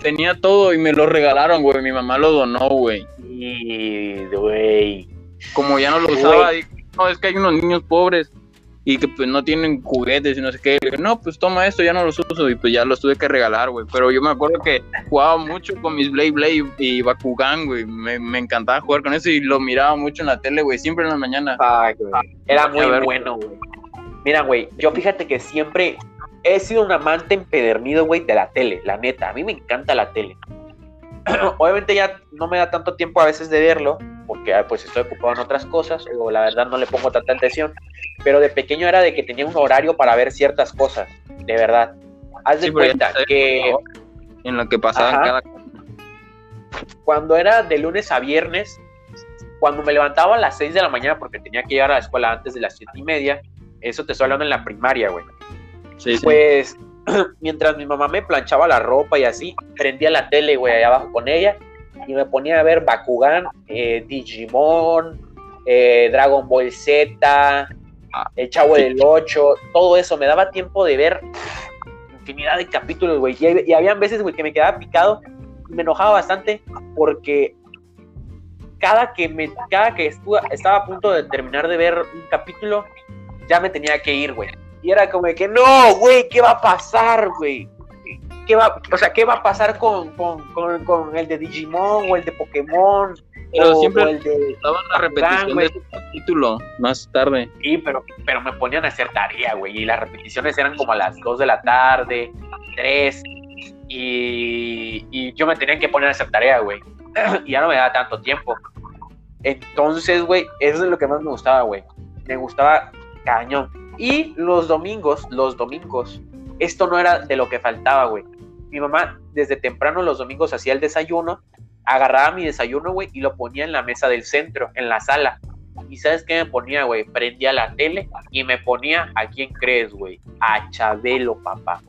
Speaker 1: tenía todo y me lo regalaron, güey. Mi mamá lo donó, güey.
Speaker 2: Y, güey.
Speaker 1: Como ya no lo usaba, dije, no, es que hay unos niños pobres y que pues no tienen juguetes y no sé qué. No, pues toma esto, ya no los uso y pues ya los tuve que regalar, güey. Pero yo me acuerdo que jugaba mucho con mis Blade Blade y Bakugan, güey. Me, me encantaba jugar con eso y lo miraba mucho en la tele, güey. Siempre en la mañana.
Speaker 2: Ay, güey. Era muy
Speaker 1: ver.
Speaker 2: bueno, güey. Mira, güey, yo fíjate que siempre he sido un amante empedernido, güey, de la tele, la neta. A mí me encanta la tele. [CLEARS THROAT] Obviamente ya no me da tanto tiempo a veces de verlo, porque ah, pues estoy ocupado en otras cosas, o la verdad no le pongo tanta atención. Pero de pequeño era de que tenía un horario para ver ciertas cosas, de verdad. Haz de
Speaker 1: Sí,
Speaker 2: cuenta que
Speaker 1: En lo que pasaban
Speaker 2: Ajá.
Speaker 1: cada
Speaker 2: cuando era de lunes a viernes, cuando me levantaba a las 6 de la mañana porque tenía que llegar a la escuela antes de las 7 y media, eso te estoy hablando en la primaria, güey.
Speaker 1: Sí, sí.
Speaker 2: Pues [CLEARS THROAT] mientras mi mamá me planchaba la ropa y así, prendía la tele, güey, allá abajo con ella y me ponía a ver Bakugan, eh, Digimon, eh, Dragon Ball Z, El Chavo del 8, todo eso. Me daba tiempo de ver infinidad de capítulos, güey. Y, y habían veces, güey, que me quedaba picado y me enojaba bastante porque cada que, me, cada que estuve, estaba a punto de terminar de ver un capítulo, ya me tenía que ir, güey. Y era como de que, no, güey, ¿qué va a pasar, güey? ¿Qué va, o sea, ¿qué va a pasar con, con, con, con el de Digimon o el de Pokémon?
Speaker 1: Pero
Speaker 2: o,
Speaker 1: siempre
Speaker 2: o el de...
Speaker 1: daban la repetición
Speaker 2: güey.
Speaker 1: de ese capítulo más tarde.
Speaker 2: Sí, pero, pero me ponían a hacer tarea, güey. Y las repeticiones eran como a las 2 de la tarde, 3. Y, y yo me tenía que poner a hacer tarea, güey. [CLEARS THROAT] y ya no me daba tanto tiempo. Entonces, güey, eso es lo que más me gustaba, güey. Me gustaba cañón. Y los domingos, los domingos, esto no era de lo que faltaba, güey. Mi mamá desde temprano los domingos hacía el desayuno, agarraba mi desayuno, güey, y lo ponía en la mesa del centro, en la sala. ¿Y sabes qué me ponía, güey? Prendía la tele y me ponía, ¿a quién crees, güey? A Chabelo, papá.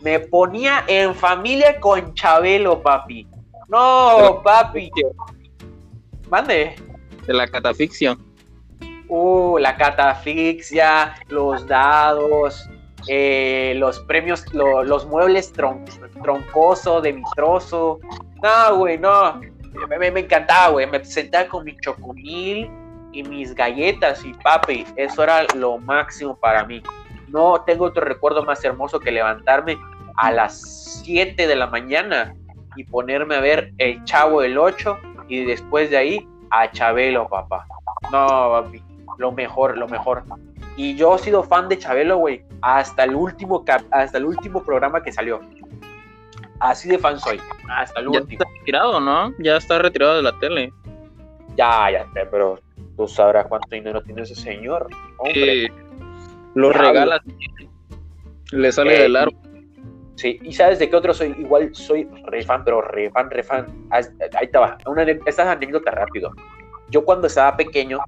Speaker 2: Me ponía en familia con Chabelo, papi. No, papi. Mande.
Speaker 1: De la catafixia.
Speaker 2: Uh, la catafixia, los dados, eh, los premios, lo- los muebles tron- troncoso, de mi trozo. No, güey, no. Me encantaba, güey. Me sentaba con mi chocomil y mis galletas y papi. Eso era lo máximo para mí. No tengo otro recuerdo más hermoso que levantarme a las 7 de la mañana y ponerme a ver El Chavo del 8 y después de ahí a Chabelo, papá. No, papi, lo mejor, lo mejor. Y yo he sido fan de Chabelo, güey, hasta el último hasta el último programa que salió. Así de fan soy. Hasta el
Speaker 1: Ya
Speaker 2: último.
Speaker 1: está retirado, ¿no? Ya está retirado de la tele.
Speaker 2: Ya, ya sé, pero tú sabrás cuánto dinero tiene ese señor. Hombre.
Speaker 1: Eh, lo regala. Le sale
Speaker 2: Eh,
Speaker 1: del árbol.
Speaker 2: Sí, y sabes de qué otro soy, igual soy re fan, pero re fan, re fan. Ah, Ahí te va, una, ane- esta es anécdota rápido. Yo cuando estaba pequeño,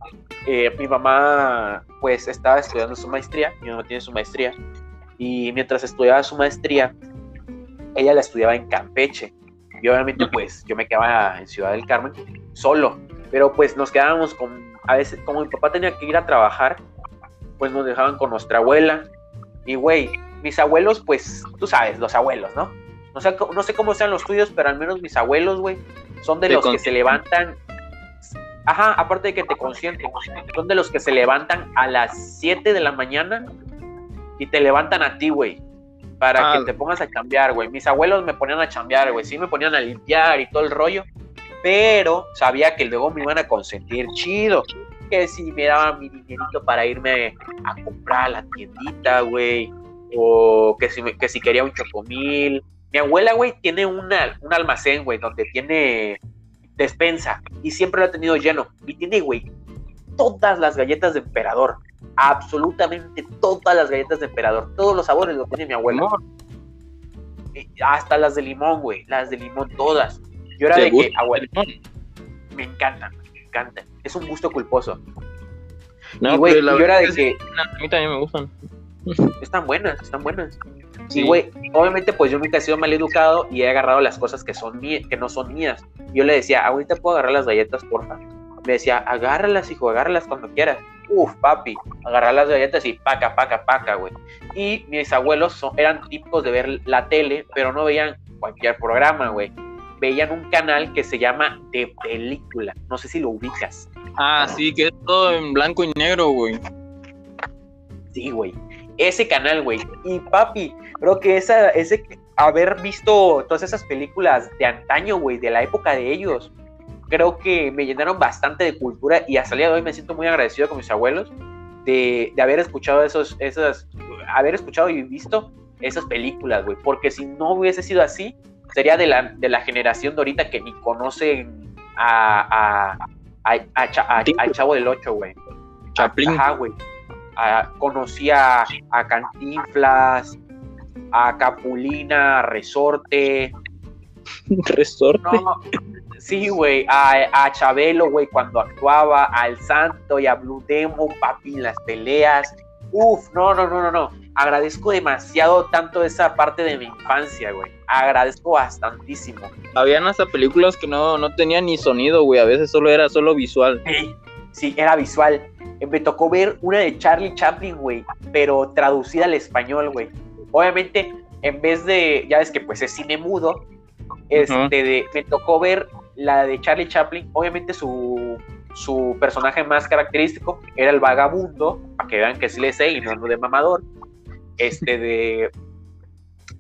Speaker 2: eh, mi mamá pues estaba estudiando su maestría, mi mamá tiene su maestría, y mientras estudiaba su maestría, ella la estudiaba en Campeche. Y obviamente pues yo me quedaba en Ciudad del Carmen solo, pero pues nos quedábamos con, a veces, como mi papá tenía que ir a trabajar, pues nos dejaban con nuestra abuela. Y güey, mis abuelos, pues, tú sabes, los abuelos, ¿no? No sé, no sé cómo sean los tuyos, pero al menos mis abuelos, güey, son de los que se levantan. Ajá, aparte de que te consienten, son de los que se levantan a las 7 de la mañana y te levantan a ti, güey, para
Speaker 1: Ah.
Speaker 2: que te pongas a chambear, güey. Mis abuelos me ponían a chambear, güey, sí me ponían a limpiar y todo el rollo, pero sabía que luego me iban a consentir chido. Que si me daban mi dinerito para irme a comprar a la tiendita, güey, o que si, que si quería un chocomil. Mi abuela, güey, tiene una, un almacén, güey, donde tiene despensa y siempre lo ha tenido lleno. Y tiene, güey, todas las galletas de emperador. Absolutamente todas las galletas de emperador. Todos los sabores lo tiene mi abuela. Eh, Hasta las de limón, güey. Las de limón, todas. Yo era
Speaker 1: ¿Te
Speaker 2: de que,
Speaker 1: limón?
Speaker 2: me encantan, me encantan. Es un gusto culposo.
Speaker 1: No,
Speaker 2: y, güey, yo era de que
Speaker 1: A mí también me gustan.
Speaker 2: están buenas, están buenas.
Speaker 1: Sí.
Speaker 2: Y, güey, obviamente, pues yo nunca he sido mal educado y he agarrado las cosas que, son mí- que no son mías. Yo le decía, ahorita puedo agarrar las galletas, porfa. Me decía, agárralas, hijo, agárralas cuando quieras. Uf, papi, agarrar las galletas y paca, paca, paca, güey. Y mis abuelos son- eran típicos de ver la tele, pero no veían cualquier programa, güey. Veían un canal que se llama De Película. No sé si lo ubicas.
Speaker 1: Ah, sí, que es todo en blanco y negro, güey.
Speaker 2: Sí, güey. Ese canal, güey. Y papi, creo que esa, ese, haber visto todas esas películas de antaño, güey, de la época de ellos, creo que me llenaron bastante de cultura y hasta el día de hoy me siento muy agradecido con mis abuelos de, de haber escuchado esos, esas, haber escuchado y visto esas películas, güey. Porque si no hubiese sido así, sería de la, de la generación de ahorita que ni conocen a, a, a, a a- al Chavo del 8, güey.
Speaker 1: Chaplin.
Speaker 2: Ajá, güey. Ah, conocí a, a Cantinflas, a Capulina, a Resorte. [LAUGHS]
Speaker 1: Resorte.
Speaker 2: No, sí, güey. A, a Chabelo, güey, cuando actuaba, al Santo y a Blue Demon, papi, en las peleas. Uf, no, no, no, no, no. Agradezco demasiado tanto esa parte de mi infancia, güey. Agradezco bastantísimo.
Speaker 1: Habían hasta películas que no, no tenían ni sonido, güey. A veces solo era solo visual.
Speaker 2: Sí, sí, era visual. Eh, Me tocó ver una de Charlie Chaplin, güey, pero traducida al español, güey. Obviamente, en vez de, ya ves que pues es cine mudo, este, de- me tocó ver la de Charlie Chaplin. Obviamente su, su personaje más característico era el vagabundo, para que vean que sí le sé y no ando de mamador. Este de,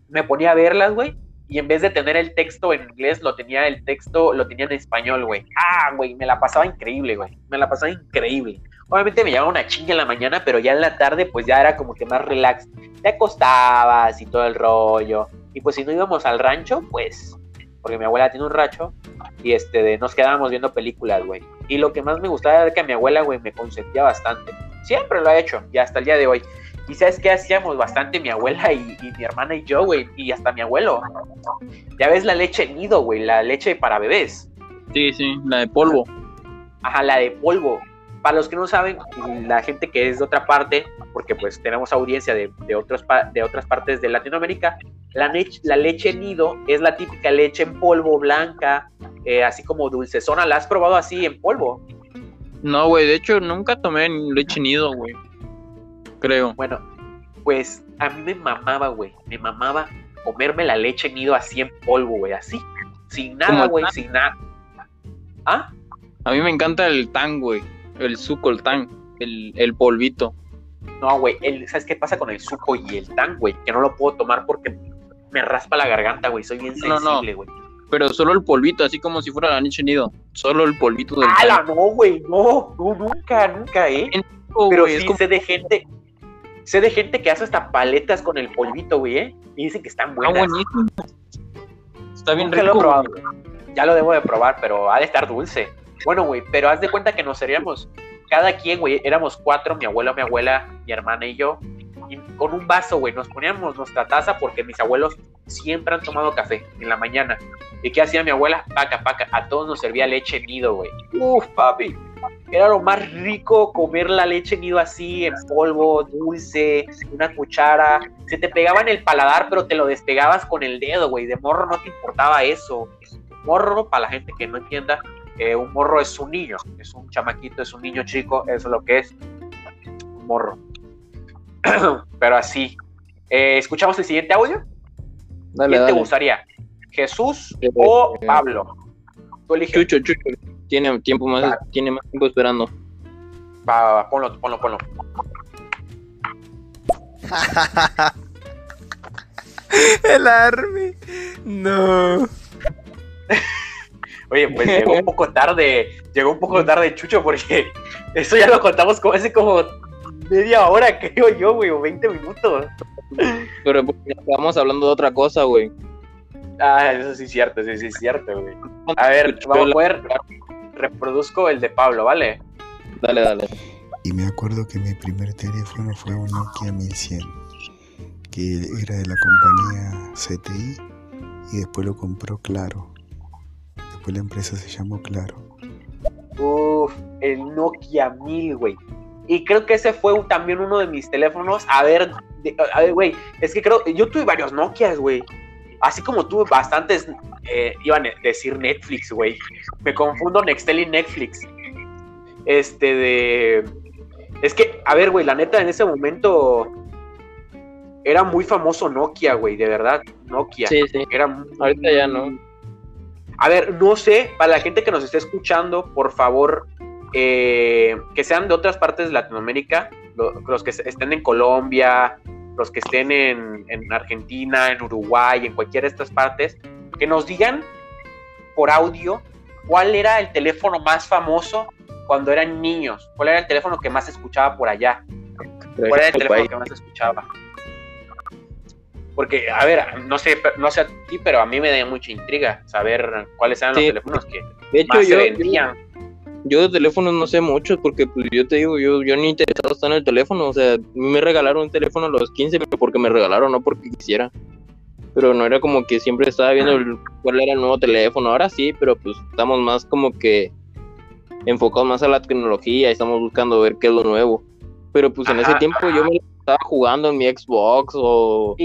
Speaker 2: me ponía a verlas, güey. Y en vez de tener el texto en inglés, lo tenía el texto, lo tenía en español, güey. Ah, güey, me la pasaba increíble, güey. Me la pasaba increíble. Obviamente me llevaba una chinga en la mañana, pero ya en la tarde, pues ya era como que más relax. Te acostabas y todo el rollo. Y pues si no íbamos al rancho, pues, porque mi abuela tiene un rancho, y este, de, nos quedábamos viendo películas, güey. Y lo que más me gustaba era que mi abuela, güey, me consentía bastante. Siempre lo ha hecho, y hasta el día de hoy. Y sabes qué hacíamos bastante mi abuela y, y mi hermana y yo, güey, y hasta mi abuelo. Ya ves la leche nido, güey, la leche para bebés.
Speaker 1: Sí, sí, la de polvo.
Speaker 2: Ajá, la de polvo. Para los que no saben, la gente que es de otra parte, porque pues tenemos audiencia de, de, otros de otras partes de Latinoamérica, la leche nido es la típica leche en polvo blanca, eh, así como dulcezona. ¿La has probado así en polvo?
Speaker 1: No, güey, de hecho nunca tomé leche nido, güey. Creo.
Speaker 2: Bueno, pues a mí me mamaba, güey. Me mamaba comerme la leche nido así en polvo, güey. Así. Sin nada, güey. Sin nada. ¿Ah?
Speaker 1: A mí me encanta el tan, güey. El suco, el tan. El, el polvito.
Speaker 2: No, güey. ¿Sabes qué pasa con el suco y el tan, güey? Que no lo puedo tomar porque me raspa la garganta, güey. Soy bien
Speaker 1: No, no, no.
Speaker 2: sensible, güey.
Speaker 1: Pero solo el polvito, así como si fuera la leche nido. Solo el polvito del
Speaker 2: ¡Hala!
Speaker 1: tan.
Speaker 2: No, güey. No, no, nunca, nunca, ¿eh? Pero
Speaker 1: güey,
Speaker 2: sí
Speaker 1: es como-
Speaker 2: sé de gente. Sé de gente que hace hasta paletas con el polvito, güey, ¿eh? Y dicen que están
Speaker 1: Ah,
Speaker 2: buenas.
Speaker 1: buenísimo. Está bien
Speaker 2: Nunca lo he
Speaker 1: rico.
Speaker 2: probado. Ya lo debo de probar, pero ha de estar dulce. Bueno, güey, pero haz de cuenta que nos seríamos cada quien, güey, éramos cuatro, mi abuelo, mi abuela, mi hermana y yo, con un vaso, güey, nos poníamos nuestra taza porque mis abuelos siempre han tomado café en la mañana. ¿Y qué hacía mi abuela? Paca, paca, a todos nos servía leche nido, güey. Uf, papi, era lo más rico comer la leche nido así, en polvo, dulce, una cuchara. Se te pegaba en el paladar, pero te lo despegabas con el dedo, güey. De morro no te importaba eso. Morro, para la gente que no entienda, eh, un morro es un niño, es un chamaquito, es un niño chico, eso es lo que es un morro. [CLEARS THROAT] pero así. Eh, ¿Escuchamos el siguiente audio?
Speaker 1: Dale,
Speaker 2: ¿Quién te gustaría? ¿Jesús
Speaker 1: Eh,
Speaker 2: o
Speaker 1: eh,
Speaker 2: Pablo? Tú eliges.
Speaker 1: Chucho, Chucho. Tiene tiempo más, tiene más tiempo esperando.
Speaker 2: Va, va, va, ponlo, ponlo, ponlo. [LAUGHS]
Speaker 4: El Army. No. [LAUGHS]
Speaker 2: Oye, pues llegó un poco tarde, llegó un poco tarde Chucho porque [LAUGHS] eso ya lo contamos como hace como media hora, [LAUGHS] creo yo, güey, o 20 minutos.
Speaker 1: Pero pues, estábamos hablando de otra cosa, güey.
Speaker 2: Ah, eso sí es cierto, sí, sí es cierto, güey. A ver, vamos a ver, reproduzco el de Pablo, ¿vale?
Speaker 1: Dale, dale.
Speaker 10: Y me acuerdo que mi primer teléfono fue un Nokia 1100, que era de la compañía CTI y después lo compró Claro. Después la empresa se llamó Claro.
Speaker 2: Uf, el Nokia 1000, güey. Y creo que ese fue también uno de mis teléfonos. A ver, de- a ver, güey, es que creo, yo tuve varios Nokias, güey. Así como tuve bastantes, eh, iban a decir Netflix, güey. Me confundo Nextel y Netflix. Este de... Es que, a ver, güey, la neta, en ese momento era muy famoso Nokia, güey, de verdad, Nokia.
Speaker 1: Sí, sí.
Speaker 2: Era muy-
Speaker 1: Ahorita ya no.
Speaker 2: a ver, no sé, para la gente que nos esté escuchando, por favor, eh, que sean de otras partes de Latinoamérica, lo- los que estén en Colombia, los que estén en, en Argentina, en Uruguay, en cualquiera de estas partes, que nos digan por audio cuál era el teléfono más famoso cuando eran niños, cuál era el teléfono que más se escuchaba por allá, cuál era el teléfono que más se escuchaba. Porque, a ver, no sé, no sé a ti, pero a mí me da mucha intriga saber cuáles eran los
Speaker 1: Sí.
Speaker 2: teléfonos que
Speaker 1: De hecho,
Speaker 2: más se vendían.
Speaker 1: yo de teléfonos no sé mucho porque pues yo te digo, yo, yo ni interesado está en el teléfono. O sea, me regalaron un teléfono a los 15 pero porque me regalaron, no porque quisiera. Pero no era como que siempre estaba viendo el- cuál era el nuevo teléfono. Ahora sí, pero pues estamos más como que enfocados más a la tecnología y estamos buscando ver qué es lo nuevo. Pero pues en ese
Speaker 2: Ajá,
Speaker 1: tiempo yo me estaba jugando en mi Xbox o,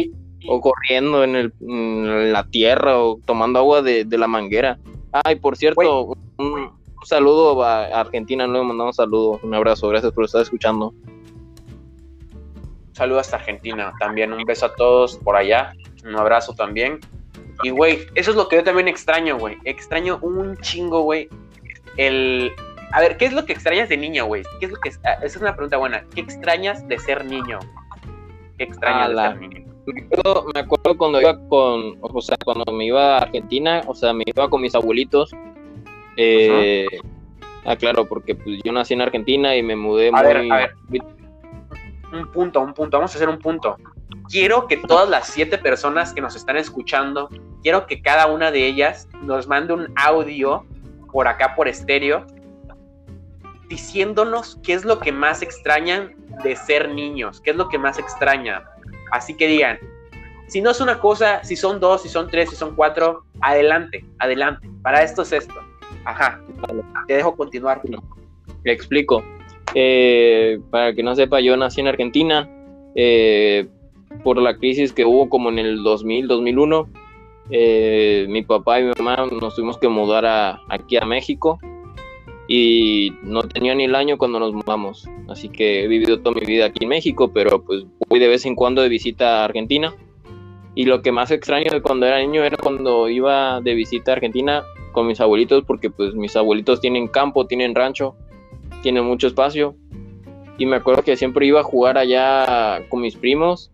Speaker 1: o corriendo en, el, en la tierra o tomando agua de, de la manguera. Ay, por cierto, un, un saludo a Argentina, no le mandamos saludo, un abrazo, gracias por estar escuchando.
Speaker 2: Saludos hasta Argentina también. Un beso a todos por allá. Un abrazo también. Y, güey, eso es lo que yo también extraño, güey. Extraño un chingo, güey. El. A ver, ¿qué es lo que extrañas de niño, güey? ¿Qué es lo que. Esa es una pregunta buena. ¿Qué extrañas de ser niño? ¿Qué extrañas de ser niño?
Speaker 1: Me acuerdo, me acuerdo cuando iba con, o sea, cuando me iba a Argentina, o sea, me iba con mis abuelitos. Eh, ah, claro, porque pues yo nací en Argentina y me mudé
Speaker 2: A
Speaker 1: muy...
Speaker 2: ver, a ver. Un punto, un punto. Vamos a hacer un punto. Quiero que todas las siete personas que nos están escuchando, quiero que cada una de ellas nos mande un audio por acá por estéreo diciéndonos qué es lo que más extrañan de ser niños, qué es lo que más extrañan. Así que digan, si no es una cosa, si son dos, si son tres, si son cuatro, adelante, adelante. Para esto es esto. Ajá. Te dejo continuar.
Speaker 1: Le explico. Eh, para que no sepa, yo nací en Argentina. eh, por la crisis que hubo como en el 2000, 2001. eh, mi papá y mi mamá nos tuvimos que mudar a- aquí a México. Y no tenía ni el año cuando nos mudamos. Así que he vivido toda mi vida aquí en México, pero pues voy de vez en cuando de visita a Argentina. Y lo que más extraño de cuando era niño era cuando iba de visita a Argentina con mis abuelitos, porque pues mis abuelitos tienen campo, tienen rancho tiene mucho espacio. Y me acuerdo que siempre iba a jugar allá con mis primos.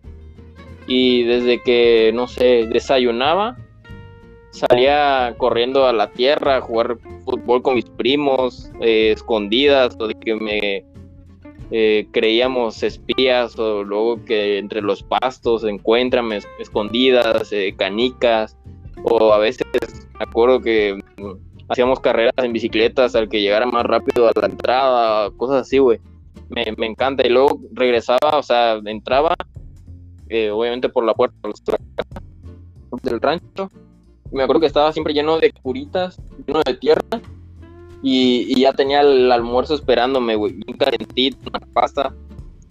Speaker 1: Y desde que, no sé, desayunaba, salía corriendo a la tierra a jugar fútbol con mis primos, eh, escondidas, o de que me eh, creíamos espías, o luego que entre los pastos encuentran escondidas, eh, canicas. O a veces me acuerdo que hacíamos carreras en bicicletas al que llegara más rápido a la entrada, cosas así, güey. Me, encanta. Y luego regresaba, o sea, entraba, eh, obviamente por la puerta del rancho. Me acuerdo que estaba siempre lleno de curitas, lleno de tierra. Y, ya tenía el almuerzo esperándome, güey. Bien calentito, una pasta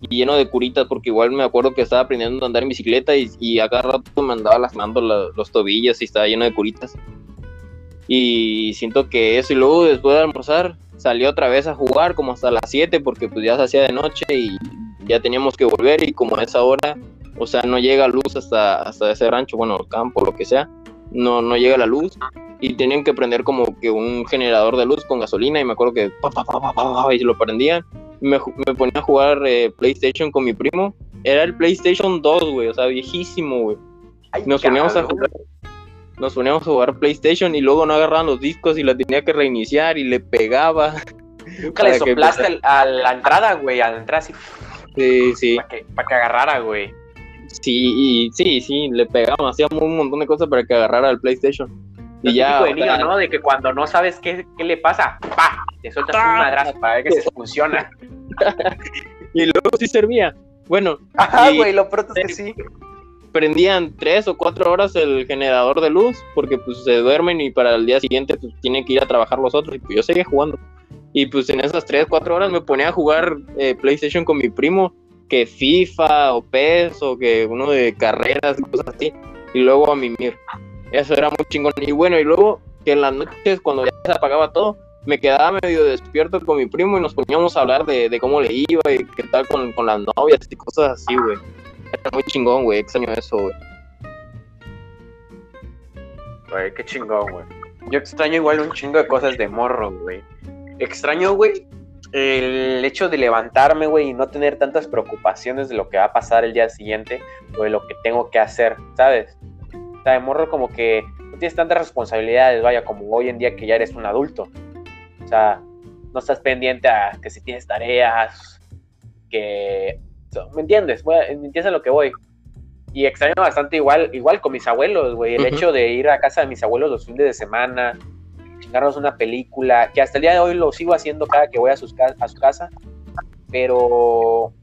Speaker 1: lleno de curitas, porque igual me acuerdo que estaba aprendiendo a andar en bicicleta y, y a cada rato me andaba lastimando la- los tobillos y estaba lleno de curitas. Y siento que eso, y luego después de almorzar, salí otra vez a jugar como hasta las 7, porque pues ya se hacía de noche y ya teníamos que volver, y como a esa hora, o sea, no llega luz hasta, hasta ese rancho, bueno, el campo, lo que sea, no, no llega la luz. Y tenían que prender como que un generador de luz con gasolina, y me acuerdo que pa, pa, pa, y lo prendían me, ponía a jugar eh, PlayStation con mi primo. Era el PlayStation 2, güey, o sea, viejísimo, güey. Nos poníamos a jugar. Nos poníamos a jugar PlayStation y luego no agarraban los discos y la tenía que reiniciar y le pegaba.
Speaker 2: Nunca le [LAUGHS]
Speaker 1: que
Speaker 2: soplaste a la entrada, güey, a la entrada así,
Speaker 1: Sí, sí.
Speaker 2: para que, para que agarrara, güey.
Speaker 1: Sí, y sí, sí, le pegábamos, hacíamos un montón de cosas para que agarrara el PlayStation.
Speaker 2: Lo
Speaker 1: Y ya,
Speaker 2: típico de
Speaker 1: o
Speaker 2: niño,
Speaker 1: sea,
Speaker 2: ¿no? De que cuando no sabes qué, qué le pasa, ¡pa! Te sueltas un madrazo para ver que se funciona. [LAUGHS]
Speaker 1: y luego sí servía. Bueno,
Speaker 2: Ajá, güey, lo pronto es que sí.
Speaker 1: prendían tres o cuatro horas el generador de luz porque pues se duermen y para el día siguiente pues tienen que ir a trabajar los otros y pues yo seguía jugando y pues en esas tres cuatro horas me ponía a jugar eh, PlayStation con mi primo que FIFA o PES o que uno de carreras y cosas así y luego a mimir eso era muy chingón y bueno y luego que en las noches cuando ya se apagaba todo me quedaba medio despierto con mi primo y nos poníamos a hablar de, cómo le iba y qué tal con, con las novias y cosas así güey era muy chingón, güey. Extraño eso, güey.
Speaker 2: Güey, qué chingón, güey. Yo extraño igual un chingo de cosas de morro, güey. Extraño, güey, el hecho de levantarme, güey, y no tener tantas preocupaciones de lo que va a pasar el día siguiente o de lo que tengo que hacer, ¿sabes? Sea, de morro como que no tienes tantas responsabilidades, vaya, como hoy en día que ya eres un adulto. O sea, no estás pendiente a que si tienes tareas, que... ¿Me entiendes? Bueno, ¿Me entiendes a lo que voy? Y extraño bastante igual, igual con mis abuelos, güey. El hecho de ir a casa de mis abuelos los fines de semana, chingarnos una película, que hasta el día de hoy lo sigo haciendo cada que voy a, sus a su casa. Pero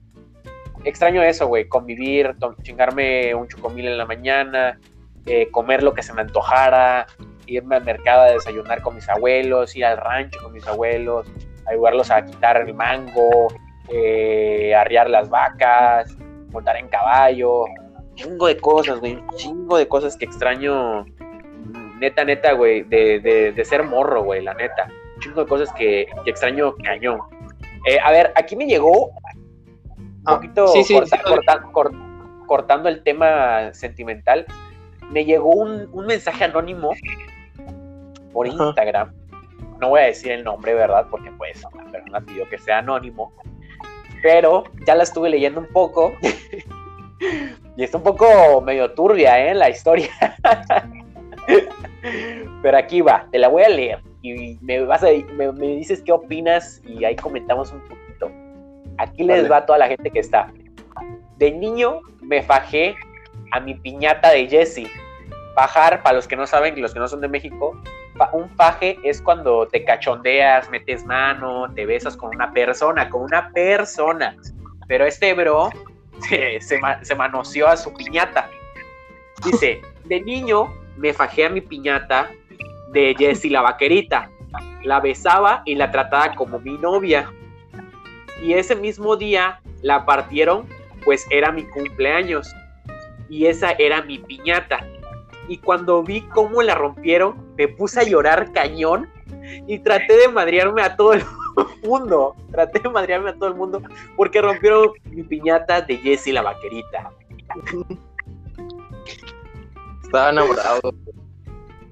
Speaker 2: extraño eso, güey. Convivir, chingarme un chocomil en la mañana, eh, comer lo que se me antojara, irme al mercado a desayunar con mis abuelos, ir al rancho con mis abuelos, ayudarlos a quitar el mango, eh, arriar las vacas, montar en caballo, chingo de cosas, güey, un chingo de cosas que extraño, neta, neta, güey, de, de, de ser morro, güey, la neta, un chingo de cosas que, que extraño cañón. Eh, a ver, aquí me llegó un
Speaker 1: Ah,
Speaker 2: poquito
Speaker 1: sí, sí,
Speaker 2: corta-
Speaker 1: sí.
Speaker 2: corta- cor- cortando el tema sentimental, me llegó un, un mensaje anónimo por
Speaker 1: Ajá.
Speaker 2: Instagram. No voy a decir el nombre, ¿verdad? Porque pues la persona pidió que sea anónimo. Pero ya la estuve leyendo un poco. [LAUGHS] y está un poco medio turbia, ¿eh? La historia. [LAUGHS] Pero aquí va, te la voy a leer. Y me, vas a, me, me dices qué opinas y ahí comentamos un poquito. Aquí les
Speaker 1: Dale.
Speaker 2: va a toda la gente que está. De niño me fajé a mi piñata de Jesse. Fajar, para los que no saben, los que no son de México, un faje es cuando te cachondeas, metes mano, te besas con una persona, con una persona. Pero este bro [LAUGHS] se, se, se manoseó a su piñata. Dice, de niño me fajé a mi piñata de Jessie la vaquerita. La besaba y la trataba como mi novia. Y ese mismo día la partieron, pues era mi cumpleaños. Y esa era mi piñata. Y cuando vi cómo la rompieron, me puse a llorar cañón y traté de madrearme a todo el [LAUGHS] mundo. Traté de madrearme a todo el mundo porque rompieron mi piñata de Jessie la vaquerita.
Speaker 1: Estaba enamorado.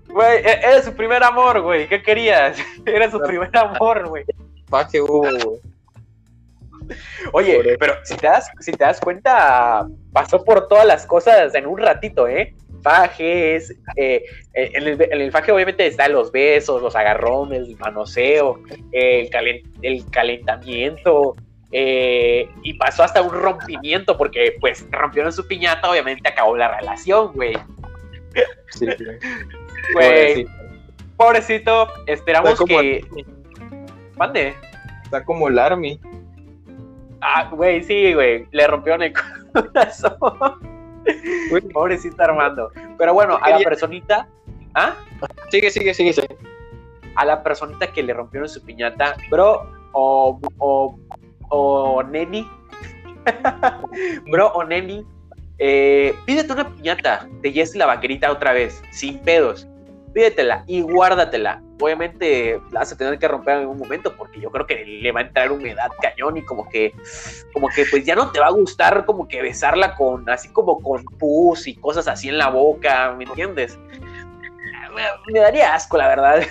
Speaker 2: Güey, e- era su primer amor, güey. ¿Qué querías? [LAUGHS] Era su primer amor, güey.
Speaker 1: Pa' que hubo, güey.
Speaker 2: Oye, pero si te, das, si te das cuenta, pasó por todas las cosas en un ratito, ¿eh? Fajes, eh, eh, en, el, en el faje obviamente están los besos, los agarrones, el manoseo, el, calen- el calentamiento, eh, y pasó hasta un rompimiento, porque pues rompieron su piñata, obviamente acabó la relación, güey.
Speaker 1: Sí, [LAUGHS]
Speaker 2: Güey, pobrecito, esperamos
Speaker 1: Está
Speaker 2: que... Mande.
Speaker 1: Está como el Army.
Speaker 2: Ah, güey, sí, güey. Le rompieron el [LAUGHS] corazón. [LAUGHS] Pobrecito Armando. Pero bueno, a la personita. ¿Ah?
Speaker 1: Sigue, sigue, sigue. sigue.
Speaker 2: A la personita que le rompieron su piñata, bro, o. o. o Neni. [LAUGHS] bro, o Neni. Eh, pídete una piñata de Jess la vaquerita otra vez, sin pedos. Pídetela y guárdatela. Obviamente la vas a tener que romper en algún momento porque yo creo que le va a entrar humedad cañón y como que, como que pues ya no te va a gustar como que besarla con, así como con pus y cosas así en la boca, ¿me entiendes? Me, me daría asco, la verdad.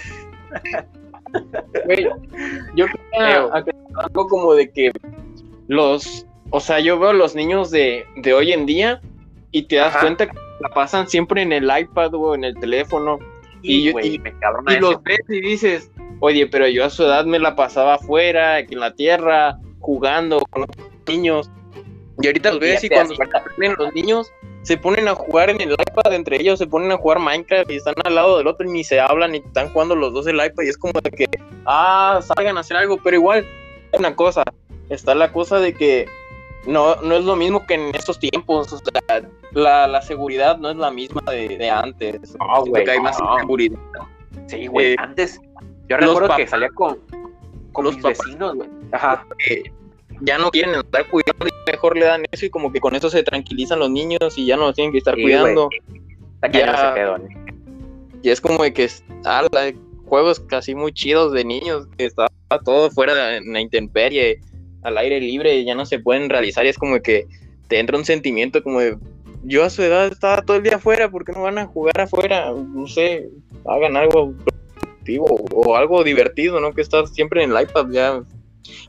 Speaker 1: Yo creo algo como de que los, o sea, yo veo los niños de, de hoy en día y te das
Speaker 2: Ajá.
Speaker 1: cuenta que la pasan siempre en el iPad o en el teléfono. Y,
Speaker 2: me
Speaker 1: los ves y dices, oye, pero yo a su edad me la pasaba afuera, en la tierra, jugando con otros niños. Y ahorita los ves y cuando salen los niños se ponen a jugar en el iPad entre ellos, se ponen a jugar Minecraft y están al lado del otro y ni se hablan y están jugando los dos el iPad y es como de que, ah, salgan a hacer algo, pero igual, hay una cosa, está la cosa de que no, no es lo mismo que en estos tiempos, o sea, la, la seguridad no es la misma de, de antes.
Speaker 2: No,
Speaker 1: Siento
Speaker 2: güey,
Speaker 1: hay más
Speaker 2: no.
Speaker 1: inseguridad.
Speaker 2: Sí, güey,
Speaker 1: Eh,
Speaker 2: antes yo recuerdo que salía con, con
Speaker 1: los
Speaker 2: mis vecinos, güey. Ajá.
Speaker 1: que ya no quieren estar cuidando y mejor le dan eso y como que con eso se tranquilizan los niños y ya no los tienen que estar
Speaker 2: Sí,
Speaker 1: cuidando. Ya.
Speaker 2: pedo, ¿eh?
Speaker 1: Y es como de que ah, la- juegos casi muy chidos de niños, que estaba todo fuera de en la intemperie, al aire libre, ya no se pueden realizar y es como de que te entra un sentimiento como de yo a su edad estaba todo el día afuera, ¿por qué no van a jugar afuera? No sé, hagan algo productivo o algo divertido, ¿no? Que estar siempre en el iPad ya.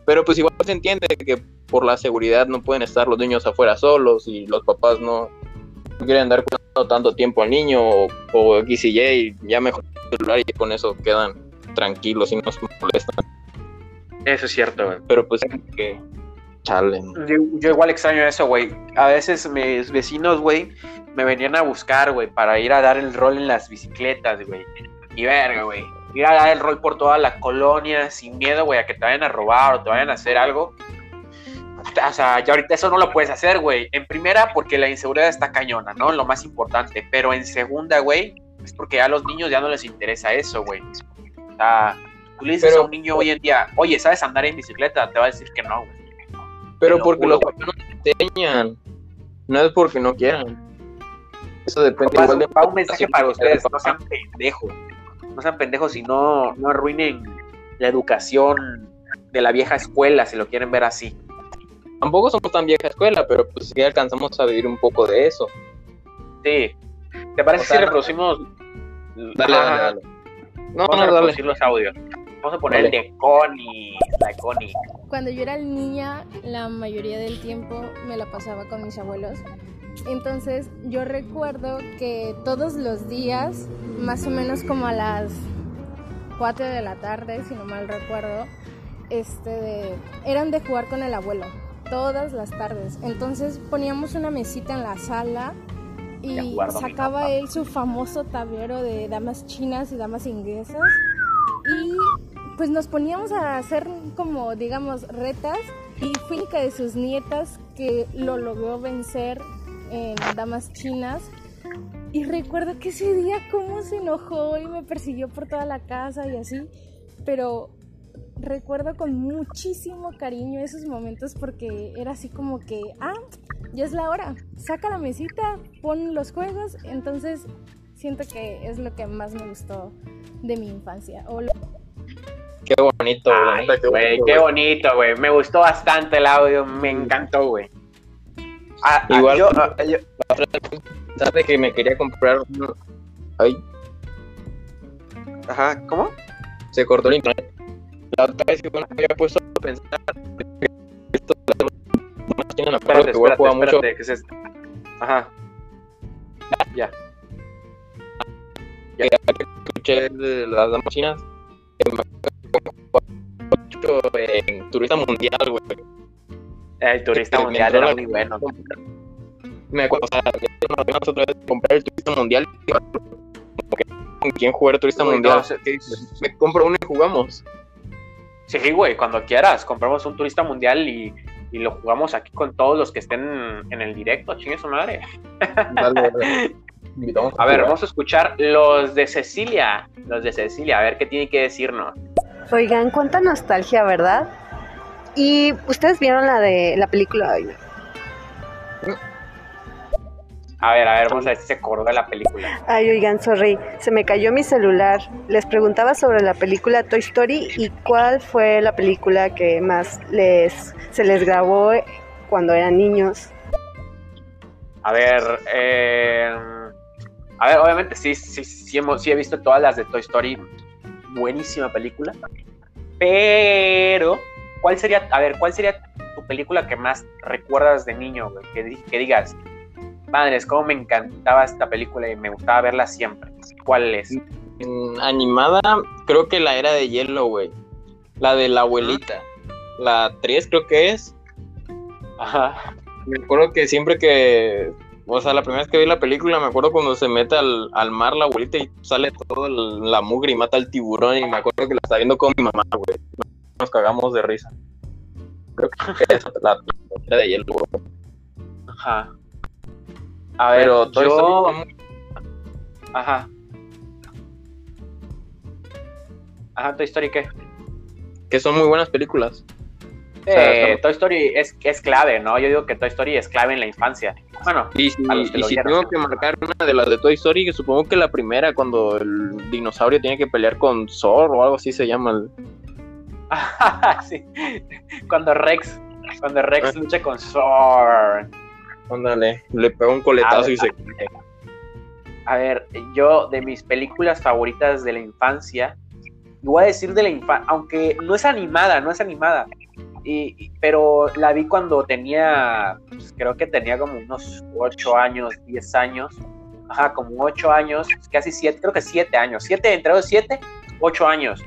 Speaker 1: Pero pues igual se entiende que por la seguridad no pueden estar los niños afuera solos y los papás no, no quieren dar cuidando tanto tiempo al niño o, o X y Y y ya mejor el celular y con eso quedan tranquilos y no se molestan.
Speaker 2: Eso es cierto, güey.
Speaker 1: Pero pues que chale.
Speaker 2: Yo, yo igual extraño eso, güey. A veces mis vecinos, güey, me venían a buscar, güey, para ir a dar el rol en las bicicletas, güey. Y verga, güey. Ir a dar el rol por toda la colonia sin miedo, güey, a que te vayan a robar o te vayan a hacer algo. O sea, ya ahorita eso no lo puedes hacer, güey. En primera, porque la inseguridad está cañona, ¿no? Lo más importante. Pero en segunda, güey, es porque a los niños ya no les interesa eso, güey. O sea, tú le dices
Speaker 1: Pero-
Speaker 2: a un niño hoy en día, oye, ¿sabes andar en bicicleta? Te va a decir que no, güey.
Speaker 1: Pero porque los papás no te enseñan. No es porque no quieran. Eso depende
Speaker 2: Papás,
Speaker 1: igual de
Speaker 2: va un mensaje para [LAUGHS] ustedes, no sean pendejos. No sean pendejos y no, no arruinen la educación de la vieja escuela, si lo quieren ver así.
Speaker 1: Tampoco somos tan vieja escuela, pero pues sí alcanzamos a vivir un poco de eso.
Speaker 2: Sí. ¿Te parece
Speaker 1: O sea,
Speaker 2: si reproducimos?
Speaker 1: Dale, dale, dale. No,
Speaker 2: Vamos a
Speaker 1: no, dale.
Speaker 2: reproducir los audios. Vamos a poner el de Connie, la de Connie.
Speaker 11: Cuando yo era niña, la mayoría del tiempo me la pasaba con mis abuelos. Entonces yo recuerdo que todos los días, más o menos como a las 4 de la tarde, si no mal recuerdo, este de- eran de jugar con el abuelo, todas las tardes. Entonces poníamos una mesita en la sala
Speaker 2: Y
Speaker 11: sacaba él su famoso tablero de damas chinas y damas inglesas y pues nos poníamos a hacer como digamos retas y única de sus nietas que lo logró vencer en damas chinas. Y recuerdo que ese día cómo se enojó y me persiguió por toda la casa y así pero recuerdo con muchísimo cariño esos momentos porque era así como que ah ya es la hora saca la mesita pon los juegos entonces siento que es lo que más me gustó de mi infancia o
Speaker 1: Qué bonito,
Speaker 2: Ay,
Speaker 1: qué
Speaker 2: güey,
Speaker 1: bonito,
Speaker 2: qué
Speaker 1: güey.
Speaker 2: bonito, güey. Me gustó bastante el audio, me encantó, güey. Ah, ah,
Speaker 1: Igual-
Speaker 2: yo- ah, yo-
Speaker 1: Sabe que me quería comprar un- Ay,
Speaker 2: Ajá, ¿cómo?
Speaker 1: se cortó el internet. La otra vez que bueno, me había puesto a pensar esto no
Speaker 2: Espérate,
Speaker 1: que voy a
Speaker 2: espérate,
Speaker 1: jugar mucho.
Speaker 2: espérate, ¿qué es esto? Ajá. Ya.
Speaker 1: Ya que escuché las damas chinas en turista mundial, güey.
Speaker 2: El turista
Speaker 1: Que
Speaker 2: mundial era muy bueno.
Speaker 1: Me acuerdo, o sea, nos vimos otra vez a comprar el turista mundial. ¿Con quién jugar turista mundial?
Speaker 2: no,
Speaker 1: Me compro uno y jugamos.
Speaker 2: Sí, güey, cuando quieras, compramos un turista mundial y, y lo jugamos aquí con todos los que estén en el directo, chingue su madre.
Speaker 1: Dale, dale. [LAUGHS] Invitamos
Speaker 2: A ver, vamos a escuchar los de Cecilia, los de Cecilia, a ver qué tiene que decirnos.
Speaker 12: Oigan, cuánta nostalgia, ¿verdad? Y ustedes vieron la de la película. Ay,
Speaker 2: A ver, a ver, vamos a ver si se acordó de la película.
Speaker 12: Ay, oigan, sorry, se me cayó mi celular. Les preguntaba sobre la película Toy Story y cuál fue la película que más les se les grabó cuando eran niños.
Speaker 2: A ver, eh, a ver, obviamente sí, sí, sí, hemos- sí he visto todas las de Toy Story, buenísima película, pero ¿cuál sería, a ver, cuál sería tu película que más recuerdas de niño, güey? Que, di- que digas, madres, cómo me encantaba esta película y me gustaba verla siempre. ¿Cuál es?
Speaker 1: Mm, animada, creo que la era de hielo, güey. La de la abuelita. La 3 creo que es.
Speaker 2: Ajá.
Speaker 1: Me acuerdo que siempre que. O sea, la primera vez que vi la película, me acuerdo cuando se mete al, al mar la abuelita y sale toda la mugre y mata al tiburón. Y me acuerdo que la estaba viendo con mi mamá, güey. Nos cagamos de risa. Creo que es la, de hielo, güey.
Speaker 2: Ajá. A ver,
Speaker 1: Pero Toy
Speaker 2: yo-
Speaker 1: Story
Speaker 2: Ajá. Ajá, Toy Story, ¿qué?
Speaker 1: que son muy buenas películas.
Speaker 2: Eh,
Speaker 1: sea,
Speaker 2: Toy Story es, es clave, ¿no? Yo digo que Toy Story es clave en la infancia. Bueno,
Speaker 1: Y si, y tengo que marcar una de las de Toy Story, que supongo que la primera, cuando el dinosaurio tiene que pelear con Zor o algo así se llama. el- [LAUGHS]
Speaker 2: sí. Cuando Rex, cuando Rex lucha con Sor.
Speaker 1: Ándale, le pega un coletazo
Speaker 2: A ver,
Speaker 1: y se.
Speaker 2: A ver, yo de mis películas favoritas de la infancia, y voy a decir de la infancia, aunque no es animada, no es animada, y, y- pero la vi cuando tenía, pues, creo que tenía como unos 8 años, 10 años, ajá, como 8 años, casi 7, creo que 7 años, 7, entre los 7, 8 años.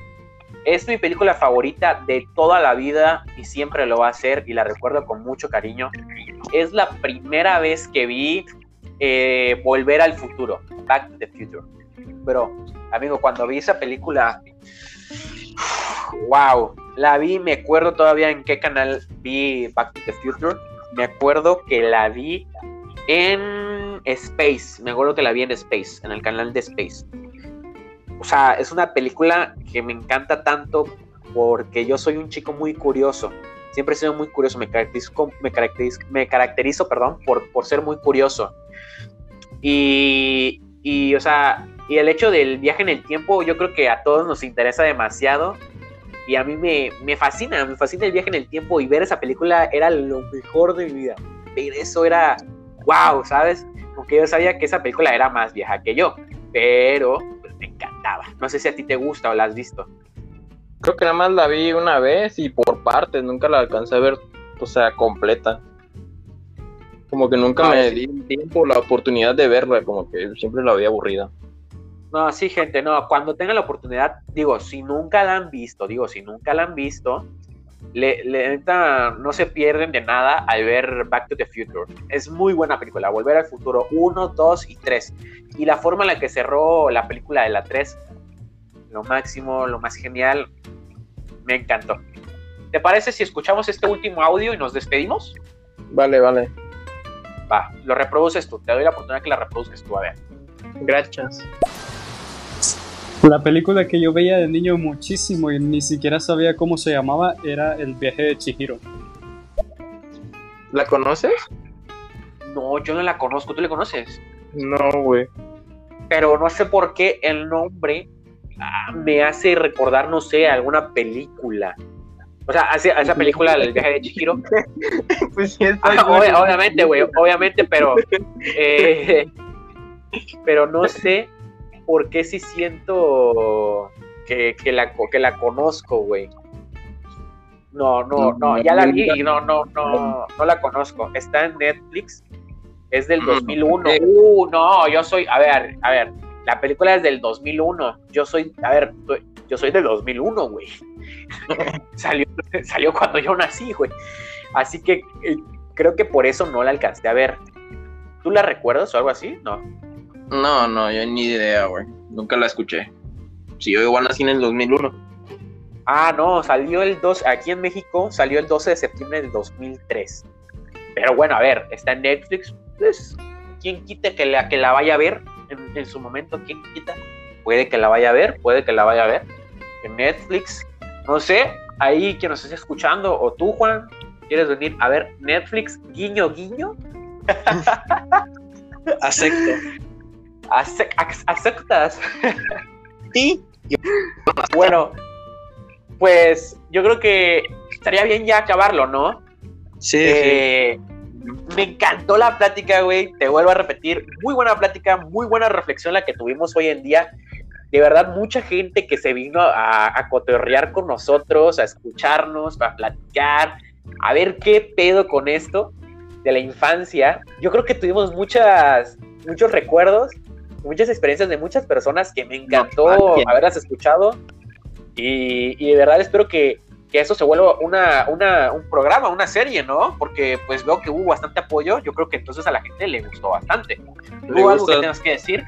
Speaker 2: Es mi película favorita de toda la vida y siempre lo va a ser y la recuerdo con mucho cariño. Es la primera vez que vi eh, Volver al Futuro, Back to the Future. Pero, amigo, cuando vi esa película, wow, la vi, me acuerdo todavía en qué canal vi Back to the Future. Me acuerdo que la vi en Space, me acuerdo que la vi en Space, en el canal de Space. O sea, es una película que me encanta tanto porque yo soy un chico muy curioso. Siempre he sido muy curioso, me caracterizo, me caracterizo, me caracterizo perdón, por, por ser muy curioso. Y, y, o sea, y el hecho del viaje en el tiempo, yo creo que a todos nos interesa demasiado. Y a mí me, me fascina, me fascina el viaje en el tiempo. Y ver esa película era lo mejor de mi vida. Ver eso era wow, ¿sabes? Porque yo sabía que esa película era más vieja que yo. Pero pues, me encantaba. No sé si a ti te gusta o la has visto.
Speaker 1: Creo que nada más la vi una vez y por partes, nunca la alcancé a ver, o sea, completa. Como que nunca
Speaker 2: Ah,
Speaker 1: me
Speaker 2: sí.
Speaker 1: di el tiempo, la oportunidad de verla, como que siempre la vi aburrida.
Speaker 2: No, sí, gente, no. Cuando tengan la oportunidad, digo, si nunca la han visto, digo, si nunca la han visto, le, le- no se pierden de nada al ver Back to the Future. Es muy buena película, Volver al Futuro 1, 2 y 3. Y la forma en la que cerró la película de la 3, lo máximo, lo más genial, me encantó. ¿Te parece si escuchamos este último audio y nos despedimos?
Speaker 1: Vale, vale.
Speaker 2: Va, lo reproduces tú, te doy la oportunidad que la reproduzcas tú, a ver.
Speaker 1: Gracias.
Speaker 13: La película que yo veía de niño muchísimo y ni siquiera sabía cómo se llamaba era El viaje de Chihiro.
Speaker 1: ¿La conoces?
Speaker 2: No, yo no la conozco, ¿tú le conoces?
Speaker 1: No, güey.
Speaker 2: pero no sé por qué el nombre ah, me hace recordar, no sé, alguna película. O sea, hace- a esa película, El viaje de Chihiro. [LAUGHS]
Speaker 1: pues sí,
Speaker 2: Ah, obviamente, güey, obviamente, pero. eh, pero no sé por qué sí siento que, que la, que la conozco, güey. No, no, no, ya la vi y no, no, no, no la conozco. Está en Netflix, es del 2001. Uh, no, yo soy, a ver, a ver, la película es del 2001. Yo soy, a ver, yo soy del 2001, güey. [LAUGHS] salió, salió cuando yo nací, güey. Así que eh, creo que por eso no la alcancé a ver. ¿Tú la recuerdas o algo así? No.
Speaker 1: No, no, yo ni idea, güey. Nunca la escuché. Si yo igual nací en el 2001.
Speaker 2: Ah, no, salió el 2, aquí en México salió el 12 de septiembre del 2003. Pero bueno, a ver, está en Netflix, pues, ¿quién quita que la, que la vaya a ver en, en su momento? ¿Quién quita? Puede que la vaya a ver, puede que la vaya a ver en Netflix. No sé, ahí que nos esté escuchando, o tú, Juan, ¿quieres venir a ver Netflix guiño guiño? [LAUGHS]
Speaker 1: Acepto.
Speaker 2: Acep- ac- ¿Aceptas? [LAUGHS]
Speaker 1: Sí.
Speaker 2: Bueno, pues yo creo que estaría bien ya acabarlo, ¿no?
Speaker 1: Sí,
Speaker 2: Eh, Me encantó la plática, güey. Te vuelvo a repetir. Muy buena plática, muy buena reflexión la que tuvimos hoy en día. De verdad, mucha gente que se vino a, a cotorrear con nosotros, a escucharnos, a platicar, a ver qué pedo con esto de la infancia. Yo creo que tuvimos muchas, muchos recuerdos, muchas experiencias de muchas personas que me encantó
Speaker 1: manches.
Speaker 2: haberlas escuchado. Y, y de verdad espero que, que eso se vuelva una, una, un programa, una serie, ¿no? Porque pues veo que hubo bastante apoyo. Yo creo que entonces a la gente le gustó bastante. ¿Tú
Speaker 1: Le
Speaker 2: algo que tengas que decir?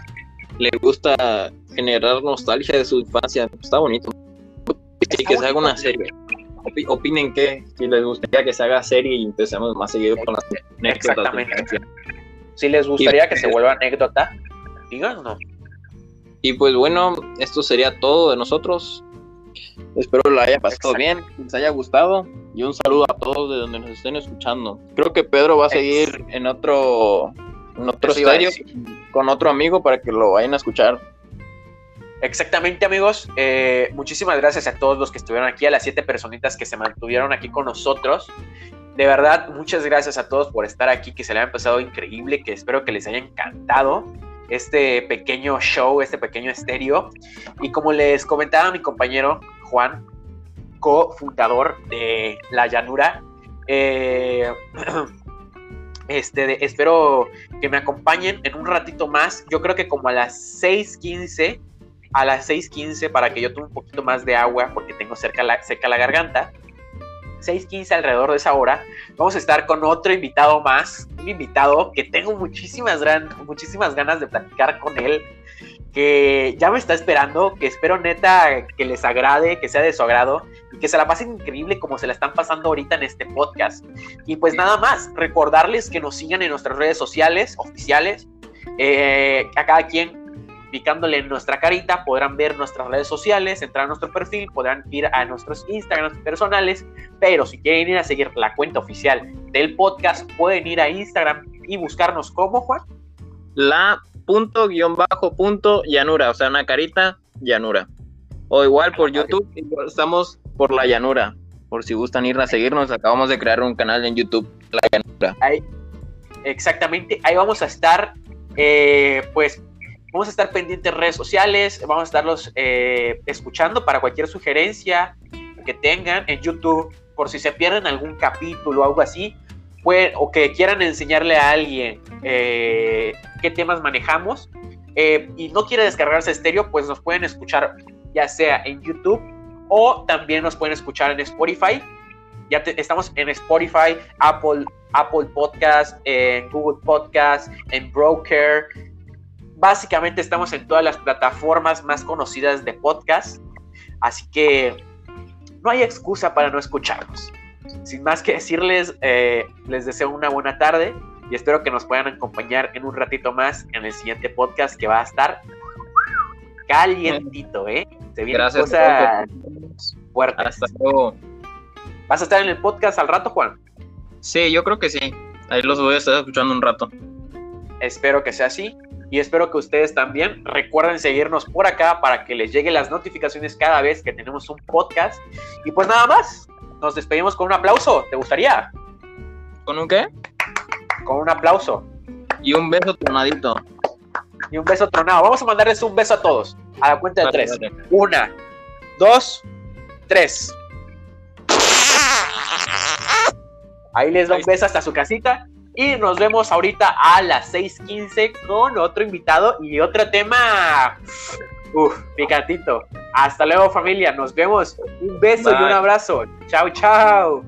Speaker 1: Le gusta generar nostalgia de su infancia. Está bonito. Y que se haga una serie. Opi- Opinen qué, si les gustaría que se haga serie y empecemos más seguido con las anécdotas
Speaker 2: Exactamente. Si les gustaría que se vuelva anécdota,
Speaker 1: Y pues bueno, esto sería todo de nosotros. Espero lo haya pasado bien, que les haya gustado. Y un saludo a todos de donde nos estén escuchando. Creo que Pedro va a seguir en otro, en otro estéreo con otro amigo para que lo vayan a escuchar.
Speaker 2: Exactamente, amigos. Eh, muchísimas gracias a todos los que estuvieron aquí, a las siete personitas que se mantuvieron aquí con nosotros. De verdad, muchas gracias a todos por estar aquí, que se le haya empezado increíble, que espero que les haya encantado este pequeño show, este pequeño estéreo. Y como les comentaba mi compañero Juan, cofundador de La Llanura, eh, [CLEARS THROAT] este, de- espero que me acompañen en un ratito más. Yo creo que como a las 6:15 a las 6.15 para que yo tome un poquito más de agua porque tengo cerca la, seca la garganta. 6.15 alrededor de esa hora. Vamos a estar con otro invitado más. Un invitado que tengo muchísimas, gran, muchísimas ganas de platicar con él. Que ya me está esperando. Que espero neta que les agrade, que sea de su agrado. Y que se la pasen increíble como se la están pasando ahorita en este podcast. Y pues nada más, recordarles que nos sigan en nuestras redes sociales oficiales. Eh, a cada quien picándole en nuestra carita podrán ver nuestras redes sociales, entrar a nuestro perfil, podrán ir a nuestros Instagrams personales, pero si quieren ir a seguir la cuenta oficial del podcast, pueden ir a Instagram y buscarnos como Juan.
Speaker 1: La punto guion bajo punto llanura, o sea, una carita llanura. O igual por YouTube, igual estamos por la llanura. Por si gustan ir a seguirnos, acabamos de crear un canal en YouTube, la llanura.
Speaker 2: Ahí, exactamente, ahí vamos a estar, eh, pues vamos a estar pendientes en redes sociales, vamos a estarlos eh, escuchando para cualquier sugerencia que tengan en YouTube, por si se pierden algún capítulo o algo así, o que quieran enseñarle a alguien eh, qué temas manejamos eh, y no quiere descargarse estéreo, pues nos pueden escuchar ya sea en YouTube o también nos pueden escuchar en Spotify. Ya estamos en Spotify, Apple, Apple Podcast, en Google Podcast, en Broker. Básicamente estamos en todas las plataformas más conocidas de podcast. Así que no hay excusa para no escucharnos. Sin más que decirles, eh, les deseo una buena tarde y espero que nos puedan acompañar en un ratito más en el siguiente podcast que va a estar calientito, ¿eh? Se vienen
Speaker 1: Gracias.
Speaker 2: cosas fuertes.
Speaker 1: Hasta luego.
Speaker 2: ¿Vas a estar en el podcast al rato, Juan?
Speaker 1: Sí, yo creo que sí. Ahí los voy a estar escuchando un rato.
Speaker 2: Espero que sea así. Y espero que ustedes también recuerden seguirnos por acá para que les lleguen las notificaciones cada vez que tenemos un podcast. Y pues nada más, nos despedimos con un aplauso. ¿Te gustaría?
Speaker 1: ¿Con un qué?
Speaker 2: Con un aplauso.
Speaker 1: Y un beso tronadito.
Speaker 2: Y un beso tronado. Vamos a mandarles un beso a todos. A la cuenta de tres. Una, dos, tres. Ahí les da un beso hasta su casita. Y nos vemos ahorita a las 6:15 con otro invitado y otro tema. Uf, picantito. Hasta luego, familia. Nos vemos. Un beso y un abrazo. Chao, chao.